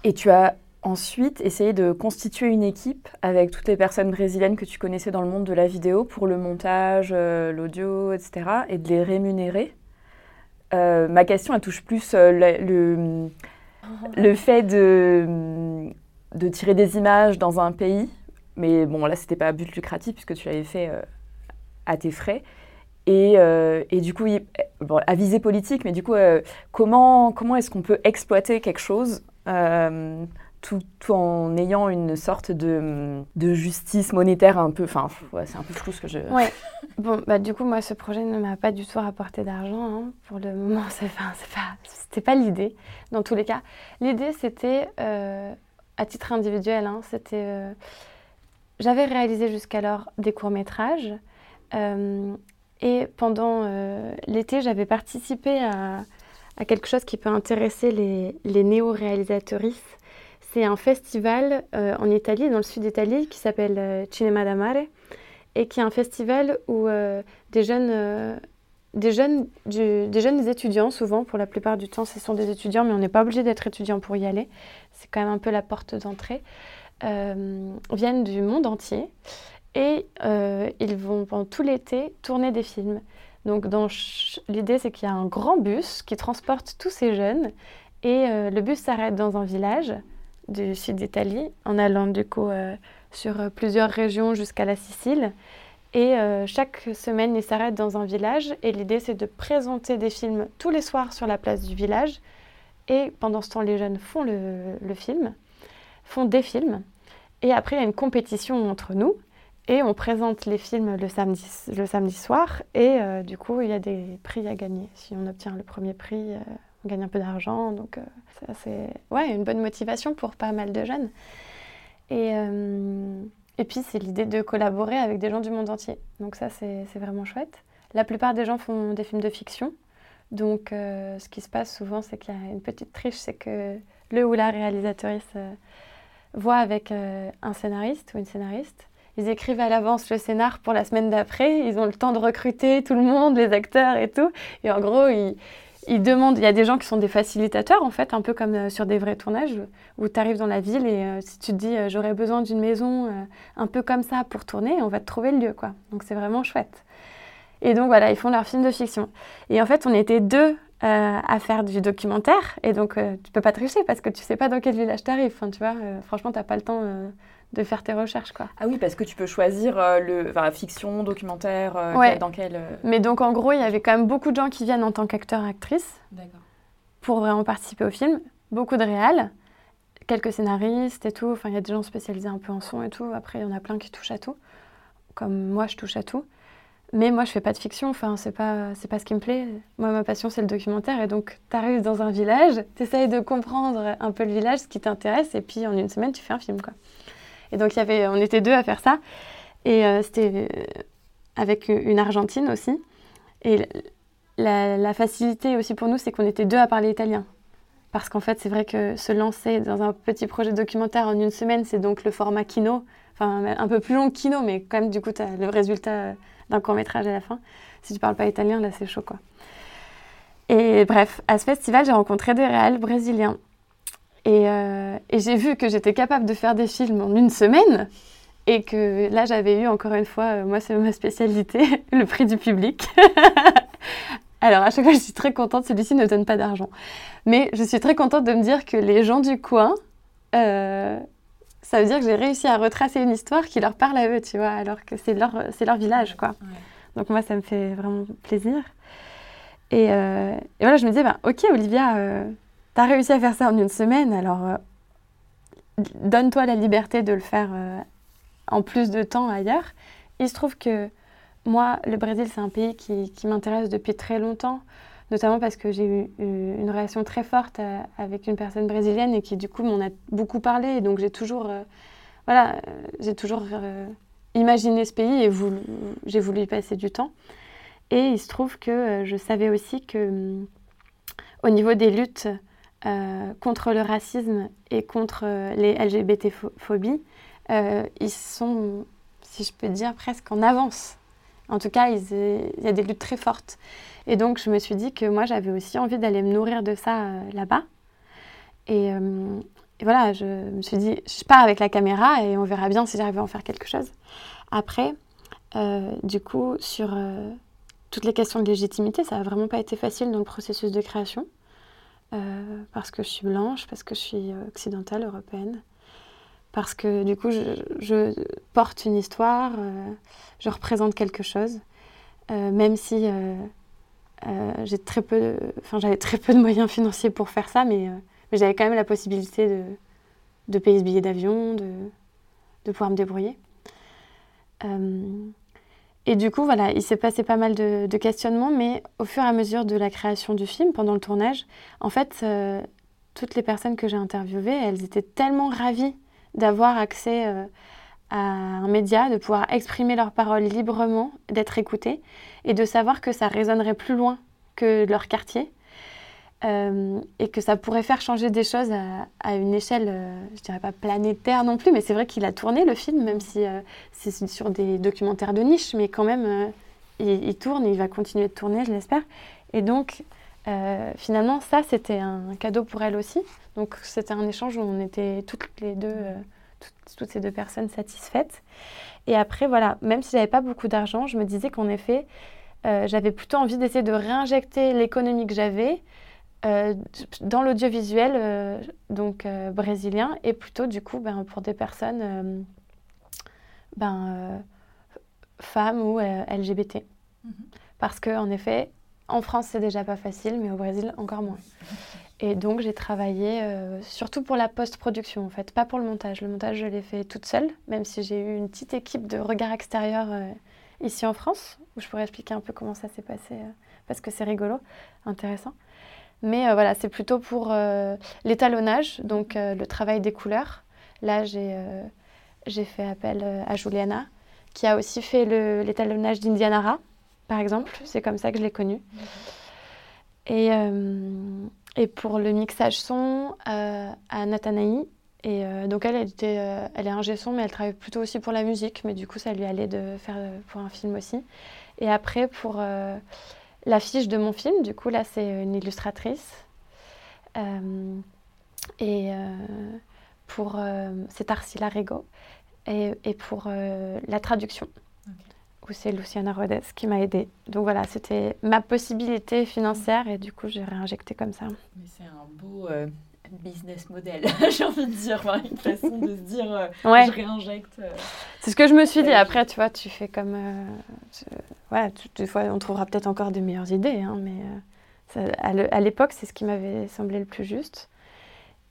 et tu as ensuite essayé de constituer une équipe avec toutes les personnes brésiliennes que tu connaissais dans le monde de la vidéo pour le montage, euh, l'audio, etc. et de les rémunérer. Euh, ma question, elle touche plus euh, le, le, fait de, de tirer des images dans un pays. Mais bon, là, c'était pas à but lucratif puisque tu l'avais fait à tes frais. Et, et, du coup, à visée politique, mais du coup, comment, comment est-ce qu'on peut exploiter quelque chose tout, en ayant une sorte de, de, justice monétaire un peu. Enfin, c'est un peu flou ce que je. Bon, bah, du coup, moi, ce projet ne m'a pas du tout rapporté d'argent. Hein. Pour le (laughs) moment, c'est pas, c'était pas l'idée, dans tous les cas. L'idée, c'était, euh, à titre individuel, hein, c'était. Euh, j'avais réalisé jusqu'alors des courts-métrages. Euh, et pendant l'été, j'avais participé à, quelque chose qui peut intéresser les, les néo-réalisatrices c'est un festival en Italie, dans le sud d'Italie, qui s'appelle Cinema d'Amare, et qui est un festival où euh, des jeunes des jeunes, des jeunes étudiants, souvent, pour la plupart du temps, ce sont des étudiants, mais on n'est pas obligé d'être étudiant pour y aller. C'est quand même un peu la porte d'entrée. viennent du monde entier et ils vont pendant tout l'été tourner des films. Donc, l'idée, c'est qu'il y a un grand bus qui transporte tous ces jeunes et le bus s'arrête dans un village du sud d'Italie, en allant du coup euh, sur euh, plusieurs régions jusqu'à la Sicile. Et euh, chaque semaine, il s'arrête dans un village. Et l'idée, c'est de présenter des films tous les soirs sur la place du village. Et pendant ce temps, les jeunes font le, film, font des films. Et après, il y a une compétition entre nous. Et on présente les films le samedi, soir. Et du coup, il y a des prix à gagner. Si on obtient le premier prix, on gagne un peu d'argent. Donc, ça, c'est ouais, une bonne motivation pour pas mal de jeunes. Et, euh, et puis, c'est l'idée de collaborer avec des gens du monde entier. Donc ça, c'est vraiment chouette. La plupart des gens font des films de fiction. Donc, euh, ce qui se passe souvent, c'est qu'il y a une petite triche, c'est que le ou la réalisatrice euh, voit avec un scénariste ou une scénariste. Ils écrivent à l'avance le scénar pour la semaine d'après. Ils ont le temps de recruter tout le monde, les acteurs et tout. Et en gros, ils, il demande, il y a des gens qui sont des facilitateurs en fait, un peu comme euh, sur des vrais tournages où tu arrives dans la ville et euh, si tu te dis euh, j'aurais besoin d'une maison un peu comme ça pour tourner, on va te trouver le lieu quoi. Donc c'est vraiment chouette. Et donc voilà, ils font leur film de fiction. Et en fait, on était deux à faire du documentaire et donc tu peux pas tricher parce que tu sais pas dans quel village tu arrives. Tu vois, franchement, tu pas le temps de faire tes recherches. Quoi. Ah oui, parce que tu peux choisir euh, le, enfin, fiction, documentaire, euh, dans quel... Euh, Mais donc en gros, il y avait quand même beaucoup de gens qui viennent en tant qu'acteurs, actrices, pour vraiment participer au film. Beaucoup de réals, quelques scénaristes et tout. Enfin, il y a des gens spécialisés un peu en son et tout. Après, il y en a plein qui touchent à tout. Comme moi, je touche à tout. Mais moi, je fais pas de fiction, enfin, c'est pas, c'est pas ce qui me plaît. Moi, ma passion, c'est le documentaire. Et donc, tu arrives dans un village, tu essayes de comprendre un peu le village, ce qui t'intéresse, et puis en une semaine, tu fais un film, quoi. Et donc, y avait, on était deux à faire ça. Et euh, c'était euh, avec une Argentine aussi. Et la, facilité aussi pour nous, c'est qu'on était deux à parler italien. Parce qu'en fait, c'est vrai que se lancer dans un petit projet documentaire en une semaine, c'est donc le format kino. Enfin, un peu plus long que kino, mais quand même, du coup, tu as le résultat d'un court-métrage à la fin. Si tu parles pas italien, là, c'est chaud, quoi. Et bref, à ce festival, j'ai rencontré des réels brésiliens euh, et, j'ai vu que j'étais capable de faire des films en une semaine. Et que là, j'avais eu encore une fois, euh, moi, c'est ma spécialité, (laughs) le prix du public. (laughs) Alors, à chaque fois, je suis très contente. Celui-ci ne donne pas d'argent. Mais je suis très contente de me dire que les gens du coin, euh, ça veut dire que j'ai réussi à retracer une histoire qui leur parle à eux, tu vois, alors que c'est leur, c'est leur village, quoi. Donc, moi, ça me fait vraiment plaisir. Et, et voilà, je me disais, bah, ok, Olivia tu as réussi à faire ça en une semaine, alors euh, donne-toi la liberté de le faire euh, en plus de temps ailleurs. Il se trouve que moi, le Brésil, c'est un pays qui, m'intéresse depuis très longtemps, notamment parce que j'ai eu, une relation très forte euh, avec une personne brésilienne et qui, du coup, m'en a beaucoup parlé. Et donc, j'ai toujours, voilà, j'ai toujours imaginé ce pays et j'ai voulu y passer du temps. Et il se trouve que je savais aussi que hum, au niveau des luttes euh, contre le racisme et contre euh, les LGBT-phobies, ils sont, si je peux dire, presque en avance. En tout cas, il y a des luttes très fortes. Et donc, je me suis dit que moi, j'avais aussi envie d'aller me nourrir de ça là-bas. Et, et voilà, je me suis dit, je pars avec la caméra et on verra bien si j'arrive à en faire quelque chose. Après, euh, du coup, sur euh, toutes les questions de légitimité, ça n'a vraiment pas été facile dans le processus de création. Euh, parce que je suis blanche, parce que je suis occidentale, européenne. Parce que du coup, je, porte une histoire, je représente quelque chose. même si j'avais très peu de moyens financiers pour faire ça, mais j'avais quand même la possibilité de, payer ce billet d'avion, de, pouvoir me débrouiller. Et du coup, voilà, il s'est passé pas mal de, de, questionnements, mais au fur et à mesure de la création du film, pendant le tournage, en fait, euh, toutes les personnes que j'ai interviewées, elles étaient tellement ravies d'avoir accès euh, à un média, de pouvoir exprimer leurs paroles librement, d'être écoutées, et de savoir que ça résonnerait plus loin que leur quartier, euh, et que ça pourrait faire changer des choses à, une échelle, euh, je dirais pas planétaire non plus, mais c'est vrai qu'il a tourné le film, même si euh, c'est sur des documentaires de niche, mais quand même, il, il, tourne, il va continuer de tourner, je l'espère. Et donc, finalement, ça, c'était un cadeau pour elle aussi. Donc, c'était un échange où on était toutes les deux, toutes, toutes, ces deux personnes satisfaites. Et après, voilà, même si j'avais pas beaucoup d'argent, je me disais qu'en effet, j'avais plutôt envie d'essayer de réinjecter l'économie que j'avais euh, dans l'audiovisuel euh, donc euh, brésilien et plutôt du coup ben, pour des personnes ben, femmes ou LGBT. Mhm. Parce que en effet, en France c'est déjà pas facile, mais au Brésil encore moins. Et donc j'ai travaillé surtout pour la post-production en fait, pas pour le montage. Le montage je l'ai fait toute seule, même si j'ai eu une petite équipe de regard extérieur ici en France, où je pourrais expliquer un peu comment ça s'est passé, parce que c'est rigolo, intéressant. Mais euh, voilà, c'est plutôt pour euh, l'étalonnage, donc euh, le travail des couleurs. Là, j'ai fait appel à Juliana, qui a aussi fait l'étalonnage d'Indianara, par exemple. C'est comme ça que je l'ai connue. Et, et, pour le mixage son, à Nathanaï. Et donc elle, elle, était, elle est ingé son, mais elle travaille plutôt aussi pour la musique. Mais du coup, ça lui allait de faire pour un film aussi. Et après, pour l'affiche de mon film. Du coup, là, c'est une illustratrice. Euh, et euh, pour. Euh, c'est Arsila Rego. Et, et pour la traduction, où c'est Luciana Rodez qui m'a aidée. Donc voilà, c'était ma possibilité financière et du coup, j'ai réinjecté comme ça. Mais c'est un beau business model, (laughs) j'ai envie de dire, une façon de se dire euh, je réinjecte. Euh, c'est ce que je me suis dit. Après, tu vois, tu fais comme. Euh, des fois, on trouvera peut-être encore des meilleures idées, hein, mais à l'époque, c'est ce qui m'avait semblé le plus juste.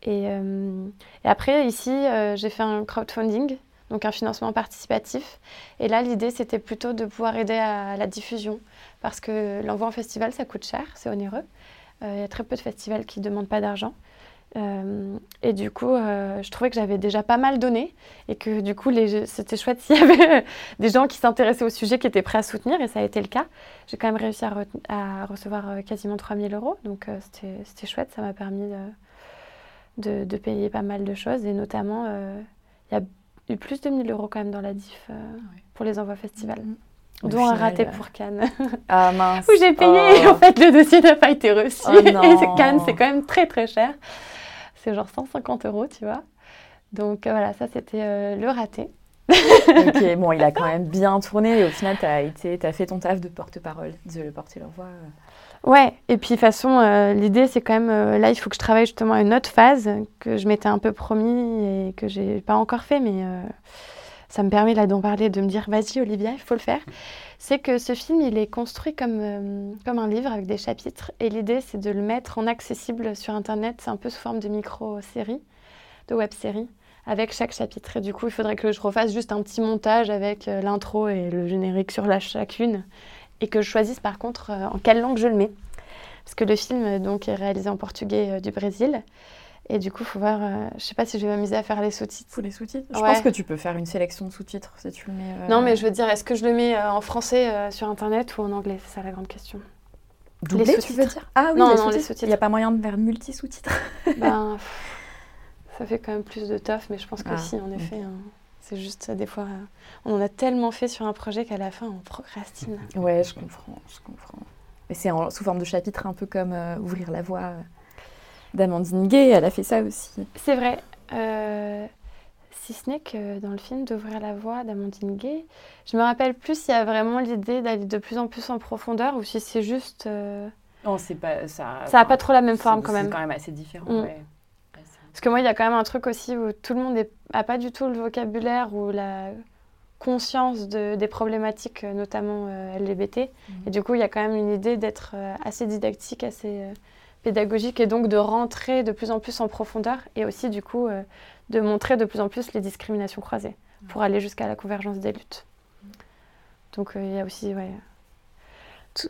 Et, et après, ici, j'ai fait un crowdfunding, donc un financement participatif. Et là, l'idée, c'était plutôt de pouvoir aider à la diffusion, parce que l'envoi en festival, ça coûte cher, c'est onéreux. Il y a très peu de festivals qui ne demandent pas d'argent. Euh, et du coup, euh, je trouvais que j'avais déjà pas mal donné et que du coup, c'était chouette s'il y avait (laughs) des gens qui s'intéressaient au sujet, qui étaient prêts à soutenir, et ça a été le cas. J'ai quand même réussi à, recevoir euh, quasiment 3000 euros, donc c'était chouette, ça m'a permis de, de, payer pas mal de choses, et notamment, il y a eu plus de 1000 euros quand même dans la diff pour les envois festivals. Mm-hmm. Dont un raté pour Cannes. (laughs) Ah mince. Où j'ai payé et oh. en fait le dossier n'a pas été reçu. Oh, (laughs) et Cannes, c'est quand même très très cher c'est genre 150 euros, tu vois. Donc euh, voilà, ça c'était euh, le raté. ok, bon, il a quand même bien tourné et au final, tu as, as, fait ton taf de porte-parole, de porter leur voix. Euh. Ouais, et puis de toute façon, l'idée c'est quand même, là il faut que je travaille justement à une autre phase que je m'étais un peu promis et que j'ai pas encore fait, mais ça me permet là d'en parler, de me dire vas-y Olivia, il faut le faire c'est que ce film, il est construit comme, euh, comme un livre avec des chapitres. Et l'idée, c'est de le mettre en accessible sur Internet. C'est un peu sous forme de micro-série, de web-série, avec chaque chapitre. Et du coup, il faudrait que je refasse juste un petit montage avec euh, l'intro et le générique sur la chacune. Et que je choisisse par contre euh, en quelle langue je le mets. Parce que le film donc, est réalisé en portugais du Brésil. Et du coup, il faut voir. euh, je sais pas si je vais m'amuser à faire les sous-titres. Pour les sous-titres Je Ouais. pense que tu peux faire une sélection de sous-titres si tu le mets. euh, Non, mais je veux dire, est-ce que je le mets euh, en français euh, sur internet ou en anglais? C'est ça la grande question. Doublé, les tu veux sous-titres. dire? Ah oui, Non, les non, sous-titres. Il n'y a pas moyen de faire multi-sous-titres. (laughs) ben, (laughs) ça fait quand même plus de taf, mais je pense que Ah, si, en effet. hein. c'est juste, des fois, on en a tellement fait sur un projet qu'à la fin, on procrastine. Ouais, je comprends, je comprends. Mais c'est sous forme de chapitre, un peu comme Ouvrir la voie d'Amandine Gay. Elle a fait ça aussi. C'est vrai. euh, si ce n'est que dans le film d'Ouvrir la voie d'Amandine Gay, je me rappelle plus s'il y a vraiment l'idée d'aller de plus en plus en profondeur ou si c'est juste. euh, Non, c'est pas ça. Ça n'a pas trop la même forme quand C'est même. quand même assez différent. Mm. ouais. C'est- Parce que moi, il y a quand même un truc aussi où tout le monde n'a pas du tout le vocabulaire ou la conscience de- des problématiques, euh, notamment euh, LGBT. Et du coup, il y a quand même une idée d'être euh, assez didactique, assez euh, pédagogique et donc de rentrer de plus en plus en profondeur et aussi, du coup, euh, de montrer de plus en plus les discriminations croisées pour aller jusqu'à la convergence des luttes. Donc, euh, il y a aussi, ouais. tout-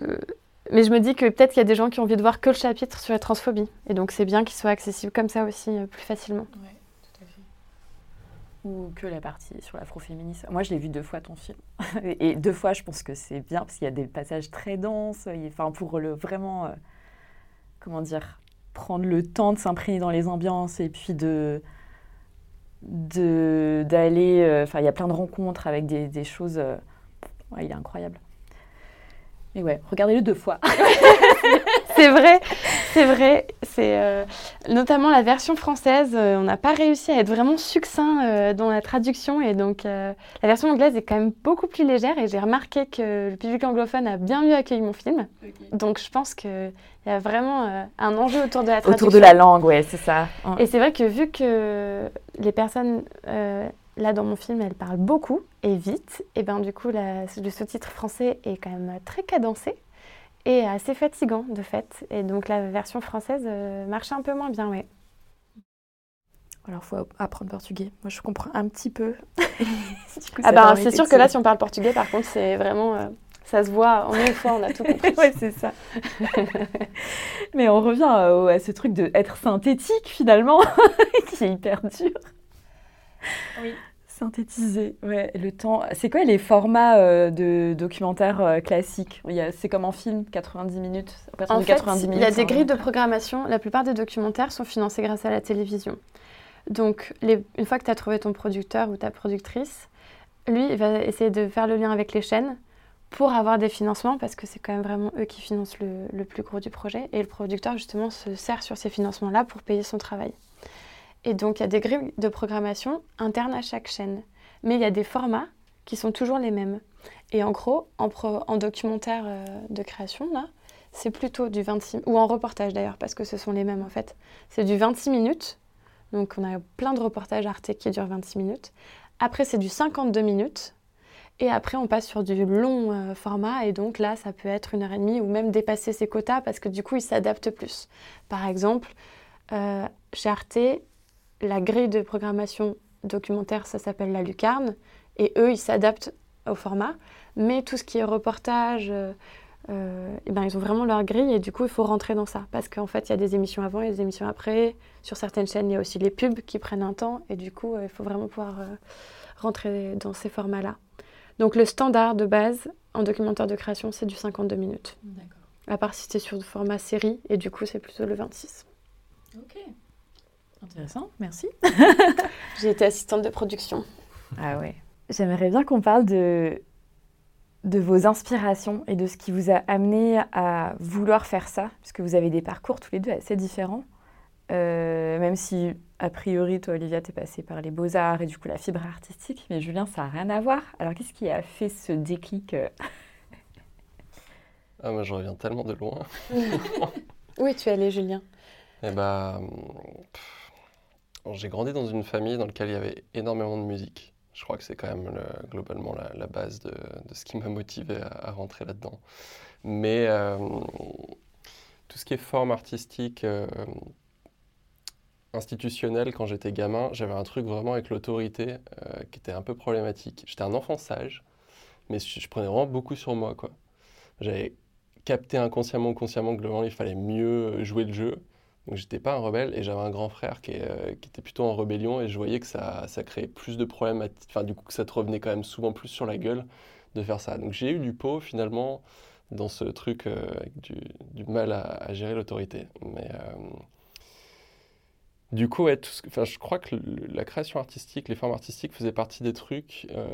Mais je me dis que peut-être qu'il y a des gens qui ont envie de voir que le chapitre sur la transphobie. Et donc, c'est bien qu'il soit accessible comme ça aussi, euh, plus facilement. Ouais, tout à fait. Ou que la partie sur l'afroféminisme. Moi, je l'ai vu deux fois ton film. (laughs) Et deux fois, je pense que c'est bien parce qu'il y a des passages très denses. Enfin, pour le vraiment, comment dire, prendre le temps de s'imprégner dans les ambiances et puis de d'aller. euh, Enfin, il y a plein de rencontres avec des, choses. euh, il est incroyable. Et ouais, regardez-le deux fois. (laughs) C'est vrai, c'est vrai. C'est euh, notamment la version française. euh, on n'a pas réussi à être vraiment succinct euh, dans la traduction et donc euh, la version anglaise est quand même beaucoup plus légère et j'ai remarqué que le public anglophone a bien mieux accueilli mon film. Donc je pense qu'il y a vraiment euh, un enjeu autour de la traduction. Autour de la langue, ouais, c'est ça. Et c'est vrai que vu que les personnes euh, là dans mon film, elles parlent beaucoup et vite, et ben du coup la- le sous-titre français est quand même très cadencé et assez fatigant de fait. Et donc la version française euh, marchait un peu moins bien, ouais. Alors, il faut apprendre portugais. Moi, je comprends un petit peu. (laughs) Coup, Ah ben c'est sûr que là d'être- si on parle portugais par contre c'est vraiment euh, ça se voit en une fois on a tout compris. (laughs) ouais, c'est ça. (laughs) Mais on revient à, au- à ce truc de être synthétique finalement, qui est hyper dur. Oui. Synthétiser, ouais, le temps. C'est quoi les formats euh, de documentaires euh, classiques? C'est comme en film, 90 minutes. En fait, 90 il y a des un- grilles de programmation. La plupart des documentaires sont financés grâce à la télévision. Donc, les- une fois que tu as trouvé ton producteur ou ta productrice, lui, il va essayer de faire le lien avec les chaînes pour avoir des financements, parce que c'est quand même vraiment eux qui financent le, le plus gros du projet. Et le producteur, justement, se sert sur ces financements-là pour payer son travail. Et donc, il y a des grilles de programmation internes à chaque chaîne. Mais il y a des formats qui sont toujours les mêmes. Et en gros, en, documentaire euh, de création, là, c'est plutôt du 26 ou en reportage d'ailleurs parce que ce sont les mêmes en fait. C'est du 26 minutes. Donc on a plein de reportages Arte qui durent 26 minutes. Après c'est du 52 minutes et après on passe sur du long euh, format et donc là ça peut être une heure et demie ou même dépasser ses quotas parce que du coup ils s'adaptent plus. Par exemple, euh, chez Arte, la grille de programmation documentaire ça s'appelle la lucarne et eux ils s'adaptent au format, mais tout ce qui est reportage, euh, euh, eh ben, ils ont vraiment leur grille et du coup il faut rentrer dans ça parce qu'en fait il y a des émissions avant et des émissions après. Sur certaines chaînes il y a aussi les pubs qui prennent un temps et du coup euh, il faut vraiment pouvoir euh, rentrer dans ces formats-là. Donc le standard de base en documentaire de création c'est du 52 minutes. D'accord. À part si c'est sur le format série et du coup c'est plutôt le 26. Ok. Intéressant, merci. (laughs) J'ai été assistante de production. Ah ouais. J'aimerais bien qu'on parle de, de vos inspirations et de ce qui vous a amené à vouloir faire ça, puisque vous avez des parcours tous les deux assez différents. Euh, même si, a priori, toi, Olivia, t'es passée par les beaux-arts et du coup la fibre artistique, mais Julien, ça n'a rien à voir. Alors, qu'est-ce qui a fait ce déclic euh? Ah, moi, je reviens tellement de loin. (laughs) Oui, tu es allé Julien? Eh bah, pff, j'ai grandi dans une famille dans laquelle il y avait énormément de musique. Je crois que c'est quand même le- globalement la, base de, ce qui m'a motivé à, rentrer là-dedans. Mais euh, tout ce qui est forme artistique euh, institutionnelle, quand j'étais gamin, j'avais un truc vraiment avec l'autorité euh, qui était un peu problématique. J'étais un enfant sage, mais je, prenais vraiment beaucoup sur moi. J'avais capté inconsciemment consciemment que globalement, il fallait mieux jouer le jeu. Donc j'étais pas un rebelle et j'avais un grand frère qui, qui, était plutôt en rébellion et je voyais que ça, créait plus de problèmes, enfin du coup que ça te revenait quand même souvent plus sur la gueule de faire ça. Donc j'ai eu du pot finalement dans ce truc avec du, mal à, à gérer l'autorité. Mais du coup, enfin, je crois que la création artistique, les formes artistiques faisaient partie des trucs euh,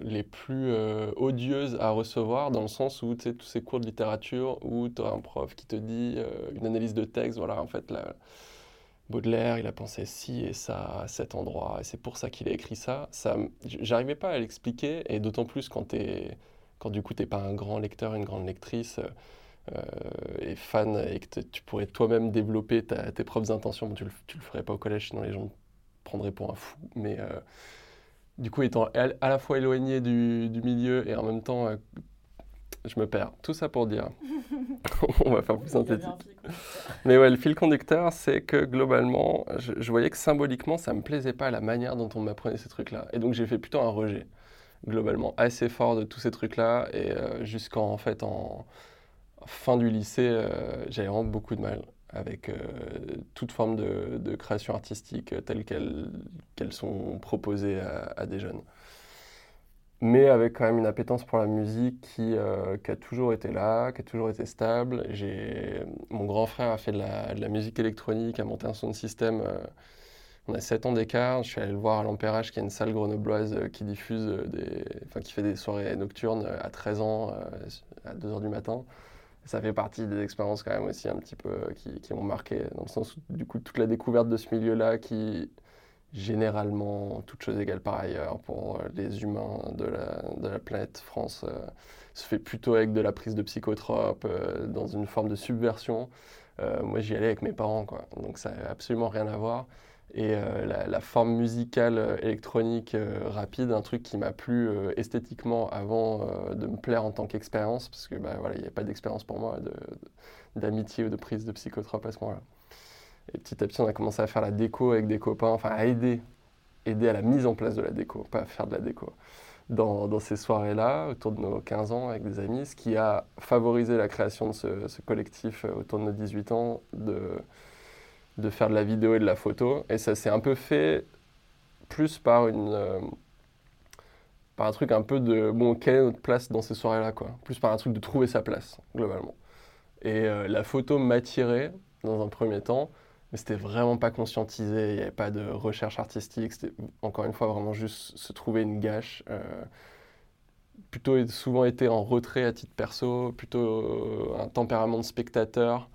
les plus euh, odieuses à recevoir, dans le sens où, tu sais, tous ces cours de littérature où tu as un prof qui te dit euh, une analyse de texte, voilà, en fait, la, Baudelaire, il a pensé ci et ça à cet endroit, et c'est pour ça qu'il a écrit ça. ça J'arrivais pas à l'expliquer, et d'autant plus quand, es, quand du coup, tu n'es pas un grand lecteur, une grande lectrice et fan et que tu pourrais toi-même développer tes propres intentions. tu, le, le ferais pas au collège, sinon les gens te prendraient pour un fou. Mais euh, du coup, étant à la fois éloigné du, milieu et en même temps, euh, je me perds. Tout ça pour dire. (laughs) (laughs) On va faire plus synthétique. Mais ouais, le fil conducteur, c'est que globalement, je, je, voyais que symboliquement, ça me plaisait pas la manière dont on m'apprenait ces trucs-là. Et donc, j'ai fait plutôt un rejet, globalement, assez fort de tous ces trucs-là. Et jusqu'en en fait, en fin du lycée, euh, j'avais vraiment beaucoup de mal avec euh, toute forme de, création artistique euh, telle qu'elles sont proposées à, des jeunes. Mais avec quand même une appétence pour la musique qui, qui, a toujours été là, qui a toujours été stable. Mon grand frère a fait de la, musique électronique, a monté un son de système. on a 7 ans d'écart. Je suis allé le voir à l'Empérage, qui est une salle grenobloise qui diffuse, des, qui fait des soirées nocturnes à 13 ans, à 2 h du matin ça fait partie des expériences quand même aussi un petit peu euh, qui, qui m'ont marqué, dans le sens où du coup toute la découverte de ce milieu-là qui, généralement, toute chose égale par ailleurs, pour euh, les humains de la, de la planète France, euh, se fait plutôt avec de la prise de psychotropes, dans une forme de subversion. moi j'y allais avec mes parents, quoi. donc ça n'a absolument rien à voir. Et euh, la, forme musicale euh, électronique euh, rapide, un truc qui m'a plu esthétiquement avant de me plaire en tant qu'expérience, parce que bah, voilà, il n'y avait pas d'expérience pour moi d'amitié ou de prise de psychotrope à ce moment-là. Et petit à petit, on a commencé à faire la déco avec des copains, enfin à aider, aider à la mise en place de la déco, pas à faire de la déco. Dans, dans ces soirées-là, autour de nos 15 ans, avec des amis, ce qui a favorisé la création de ce, ce collectif autour de nos 18 ans de de faire de la vidéo et de la photo. Et ça s'est un peu fait plus par une. Euh, par un truc un peu de. Bon, quelle est notre place dans ces soirées-là, quoi. Plus par un truc de trouver sa place, globalement. Et euh, la photo m'attirait dans un premier temps, mais c'était vraiment pas conscientisé, il n'y avait pas de recherche artistique, c'était encore une fois vraiment juste se trouver une gâche. Euh, plutôt souvent été en retrait à titre perso, plutôt un tempérament de spectateur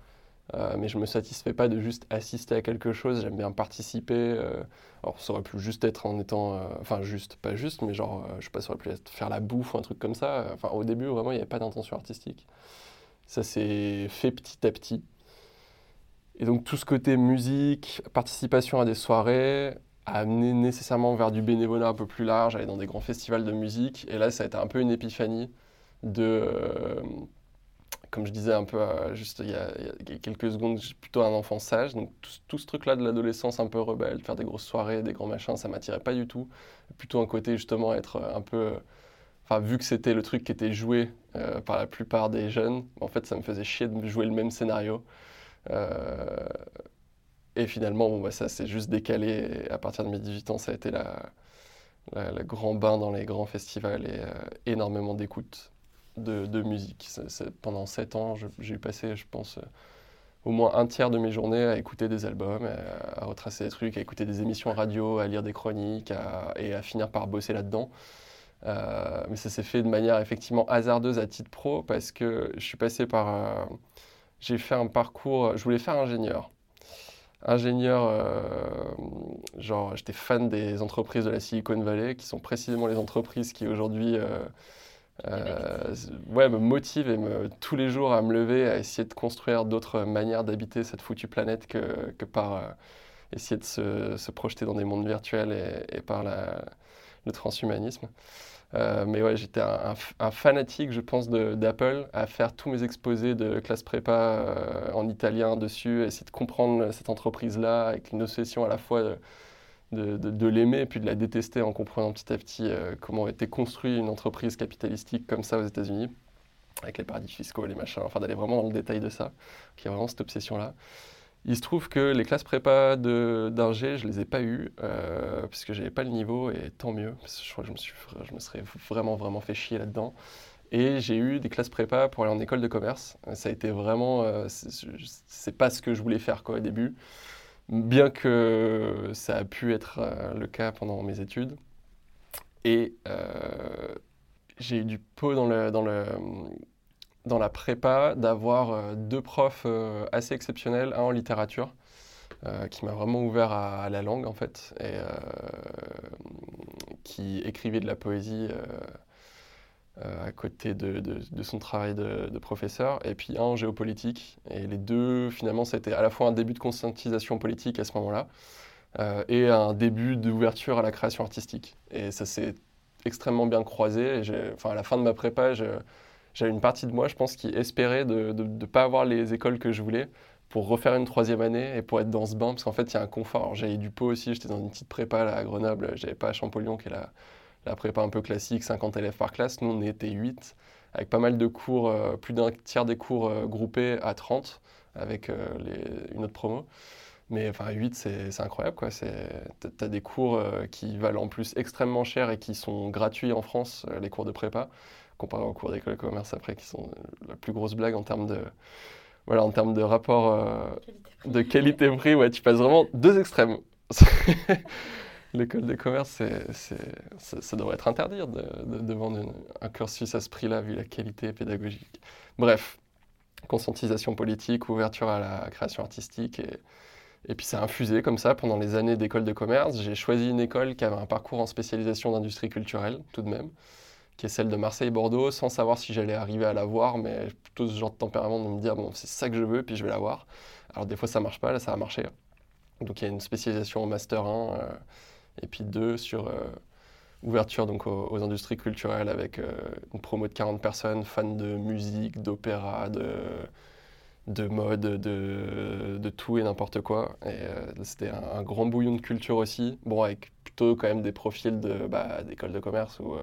euh, mais je ne me satisfais pas de juste assister à quelque chose, j'aime bien participer. Euh, alors ça aurait pu juste être en étant, euh, enfin juste, pas juste, mais genre, je sais pas, ça aurait pu être faire la bouffe ou un truc comme ça. Enfin au début vraiment il n'y avait pas d'intention artistique. Ça s'est fait petit à petit. Et donc tout ce côté musique, participation à des soirées, a amené nécessairement vers du bénévolat un peu plus large, aller dans des grands festivals de musique. Et là ça a été un peu une épiphanie de comme je disais un peu euh, juste il y, a, quelques secondes, j'ai plutôt un enfant sage. Donc tout, ce truc-là de l'adolescence un peu rebelle, faire des grosses soirées, des grands machins, ça m'attirait pas du tout. Plutôt un côté justement être euh, un peu... Euh, enfin, vu que c'était le truc qui était joué par la plupart des jeunes, en fait, ça me faisait chier de jouer le même scénario. et finalement, bon, bah, ça s'est juste décalé. À partir de mes 18 ans, ça a été la, la, grand bain dans les grands festivals et énormément d'écoute de, musique. pendant sept ans, j'ai passé, je pense, euh, au moins un tiers de mes journées à écouter des albums, à, retracer des trucs, à écouter des émissions radio, à lire des chroniques et à finir par bosser là-dedans. Euh, mais ça s'est fait de manière effectivement hasardeuse à titre pro parce que je suis passé par. Euh, j'ai fait un parcours. Je voulais faire ingénieur. Ingénieur, genre, j'étais fan des entreprises de la Silicon Valley qui sont précisément les entreprises qui aujourd'hui euh, ouais, me motive et me, tous les jours à me lever, à essayer de construire d'autres manières d'habiter cette foutue planète que, que par euh, essayer de se, se, projeter dans des mondes virtuels et, et par la, le transhumanisme. Euh, mais ouais, j'étais un, un, fanatique, je pense, d'Apple, à faire tous mes exposés de classe prépa en italien dessus, essayer de comprendre cette entreprise-là avec une obsession à la fois de, l'aimer et puis de la détester en comprenant petit à petit euh, comment était construite une entreprise capitalistique comme ça aux États-Unis, avec les paradis fiscaux, les machins, enfin d'aller vraiment dans le détail de ça, qui a vraiment cette obsession-là. Il se trouve que les classes prépa d'ingé, je les ai pas eues, euh, parce que j'avais pas le niveau, et tant mieux, parce que je crois que je je me serais vraiment, vraiment fait chier là-dedans. Et j'ai eu des classes prépa pour aller en école de commerce. Ça a été vraiment, euh, c'est pas ce que je voulais faire quoi, au début, bien que ça a pu être euh, le cas pendant mes études. Et euh, j'ai eu du pot dans le, dans le, dans la prépa d'avoir euh, deux profs assez exceptionnels, un en littérature, qui m'a vraiment ouvert à, la langue en fait, et qui écrivait de la poésie à côté de, son travail de, professeur, et puis un en géopolitique. Et les deux, finalement, c'était à la fois un début de conscientisation politique à ce moment-là, et un début d'ouverture à la création artistique. Et ça s'est extrêmement bien croisé. Enfin, à la fin de ma prépa, j'avais une partie de moi, je pense, qui espérait de ne pas avoir les écoles que je voulais pour refaire une troisième année et pour être dans ce bain, parce qu'en fait, il y a un confort. J'avais du pot aussi, j'étais dans une petite prépa à Grenoble, j'avais pas à Champollion, qui est la, la, prépa un peu classique, 50 élèves par classe. Nous, on était 8, avec pas mal de cours, euh, plus d'un tiers des cours euh, groupés à 30, avec euh, les, une autre promo. Mais enfin, 8, c'est incroyable. Tu as des cours qui valent en plus extrêmement cher et qui sont gratuits en France, les cours de prépa comparé aux cours d'école de commerce après, qui sont la plus grosse blague en termes de, voilà, en termes de rapport euh, de qualité-prix. Ouais, tu passes vraiment deux extrêmes. (laughs) L'école de commerce, c'est, ça, devrait être interdit de, vendre un cursus à ce prix-là, vu la qualité pédagogique. Bref, conscientisation politique, ouverture à la création artistique. Et, puis ça a infusé comme ça pendant les années d'école de commerce. J'ai choisi une école qui avait un parcours en spécialisation d'industrie culturelle, tout de même qui est celle de Marseille-Bordeaux, sans savoir si j'allais arriver à la voir, mais plutôt ce genre de tempérament de me dire, bon, c'est ça que je veux, puis je vais la voir. Alors des fois ça marche pas, là ça a marché. Donc il y a une spécialisation en Master 1, euh, et puis 2 sur euh, ouverture donc, aux, industries culturelles avec euh, une promo de 40 personnes, fans de musique, d'opéra, de, de mode, de, de tout et n'importe quoi. Et c'était un, grand bouillon de culture aussi, bon avec plutôt quand même des profils d'école de, bah, de commerce où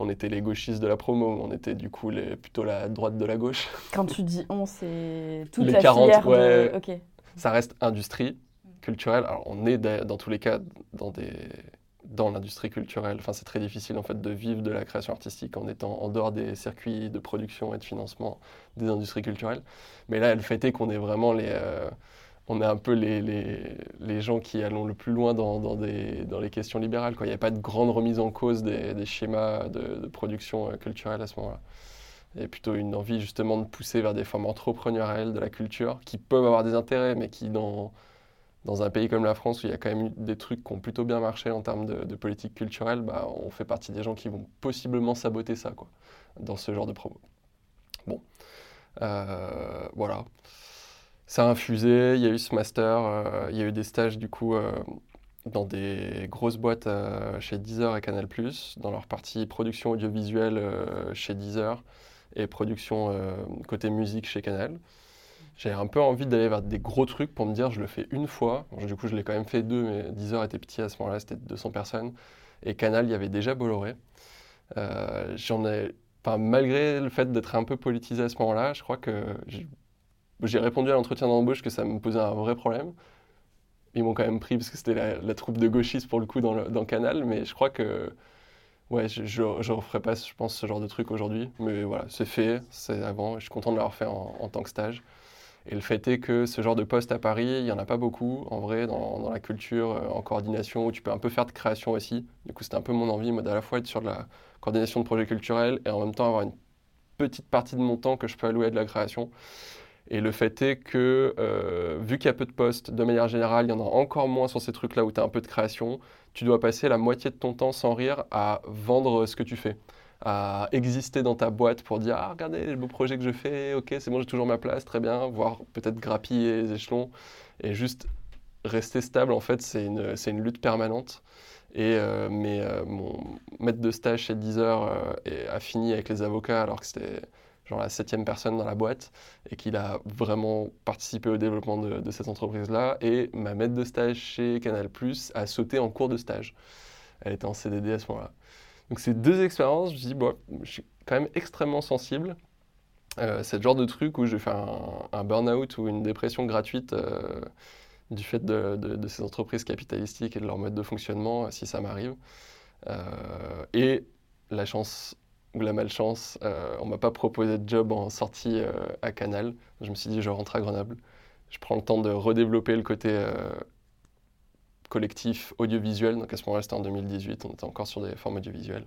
on était les gauchistes de la promo, on était du coup les, plutôt la droite de la gauche. Quand tu dis on, c'est toute les la 40, filière ouais, Ça reste industrie culturelle. Alors on est dans tous les cas dans dans l'industrie culturelle. Enfin, c'est très difficile en fait de vivre de la création artistique en étant en dehors des circuits de production et de financement des industries culturelles. Mais là, le fait est qu'on est vraiment les euh, on est un peu les, les, les, gens qui allons le plus loin dans, dans, les questions libérales. Quoi. Il n'y a pas de grande remise en cause des, schémas de, production euh, culturelle à ce moment-là. Il y a plutôt une envie justement de pousser vers des formes entrepreneuriales de la culture qui peuvent avoir des intérêts, mais qui, dans, dans un pays comme la France, où il y a quand même des trucs qui ont plutôt bien marché en termes de, politique culturelle, bah, on fait partie des gens qui vont possiblement saboter ça quoi, dans ce genre de promo. Bon, euh, voilà ça a infusé, il y a eu ce master, euh, il y a eu des stages du coup euh, dans des grosses boîtes chez Deezer et Canal+, dans leur partie production audiovisuelle chez Deezer et production côté musique chez Canal. J'avais un peu envie d'aller vers des gros trucs pour me dire je le fais une fois. du coup je l'ai quand même fait deux, mais Deezer était petit à ce moment-là, c'était 200 personnes. Et Canal, il y avait déjà Bolloré. J'en ai, malgré le fait d'être un peu politisé à ce moment-là, je crois que j'ai répondu à l'entretien d'embauche que ça me posait un vrai problème. Ils m'ont quand même pris parce que c'était la, troupe de gauchistes pour le coup dans Canal, mais je crois que ouais, je ne referai pas, je pense, ce genre de truc aujourd'hui. Mais voilà, c'est fait, c'est avant, je suis content de l'avoir fait en, tant que stage. Et le fait est que ce genre de poste à Paris, il n'y en a pas beaucoup, en vrai, dans, la culture, euh, en coordination, où tu peux un peu faire de création aussi. Du coup, c'était un peu mon envie, moi, d'à la fois être sur de la coordination de projets culturels et en même temps avoir une petite partie de mon temps que je peux allouer à de la création. Et le fait est que, euh, vu qu'il y a peu de postes, de manière générale, il y en a encore moins sur ces trucs-là où tu as un peu de création, tu dois passer la moitié de ton temps sans rire à vendre ce que tu fais, à exister dans ta boîte pour dire Ah, regardez le beau projet que je fais, ok, c'est bon, j'ai toujours ma place, très bien, voire peut-être grappiller les échelons. Et juste rester stable, en fait, c'est une, une, lutte permanente. Et euh, mais, euh, mon maître de stage chez Deezer a fini avec les avocats alors que c'était genre la septième personne dans la boîte, et qu'il a vraiment participé au développement de, cette entreprise-là. Et ma maître de stage chez Canal Plus a sauté en cours de stage. Elle était en CDD à ce moment-là. Donc ces deux expériences, je dis, bon, je suis quand même extrêmement sensible Euh, c'est le genre de truc où je fais un, un burn-out ou une dépression gratuite euh, du fait de, ces entreprises capitalistiques et de leur mode de fonctionnement, euh, si ça m'arrive. Et la chance ou la malchance, on m'a pas proposé de job en sortie à Canal. Je me suis dit, je rentre à Grenoble. Je prends le temps de redévelopper le côté collectif audiovisuel. Donc à ce moment-là, c'était en 2018, on était encore sur des formes audiovisuelles.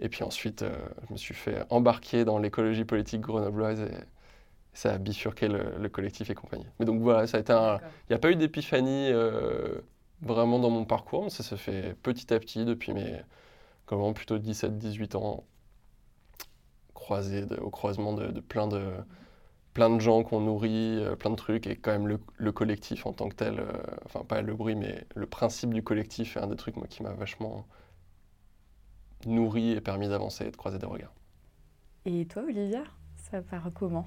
Et puis ensuite, euh, je me suis fait embarquer dans l'écologie politique grenobloise et ça a bifurqué le, le collectif et compagnie. Mais donc voilà, ça a été un... Il n'y a pas eu d'épiphanie euh, vraiment dans mon parcours, mais ça se fait petit à petit depuis mes comment, plutôt 17-18 ans, croisé de- au croisement de, de plein de plein de gens qu'on nourrit, euh, plein de trucs, et quand même le, le collectif en tant que tel, euh, enfin pas le bruit, mais le principe du collectif est un des trucs moi, qui m'a vachement nourri et permis d'avancer et de croiser des regards. Et toi, Olivia, ça part comment?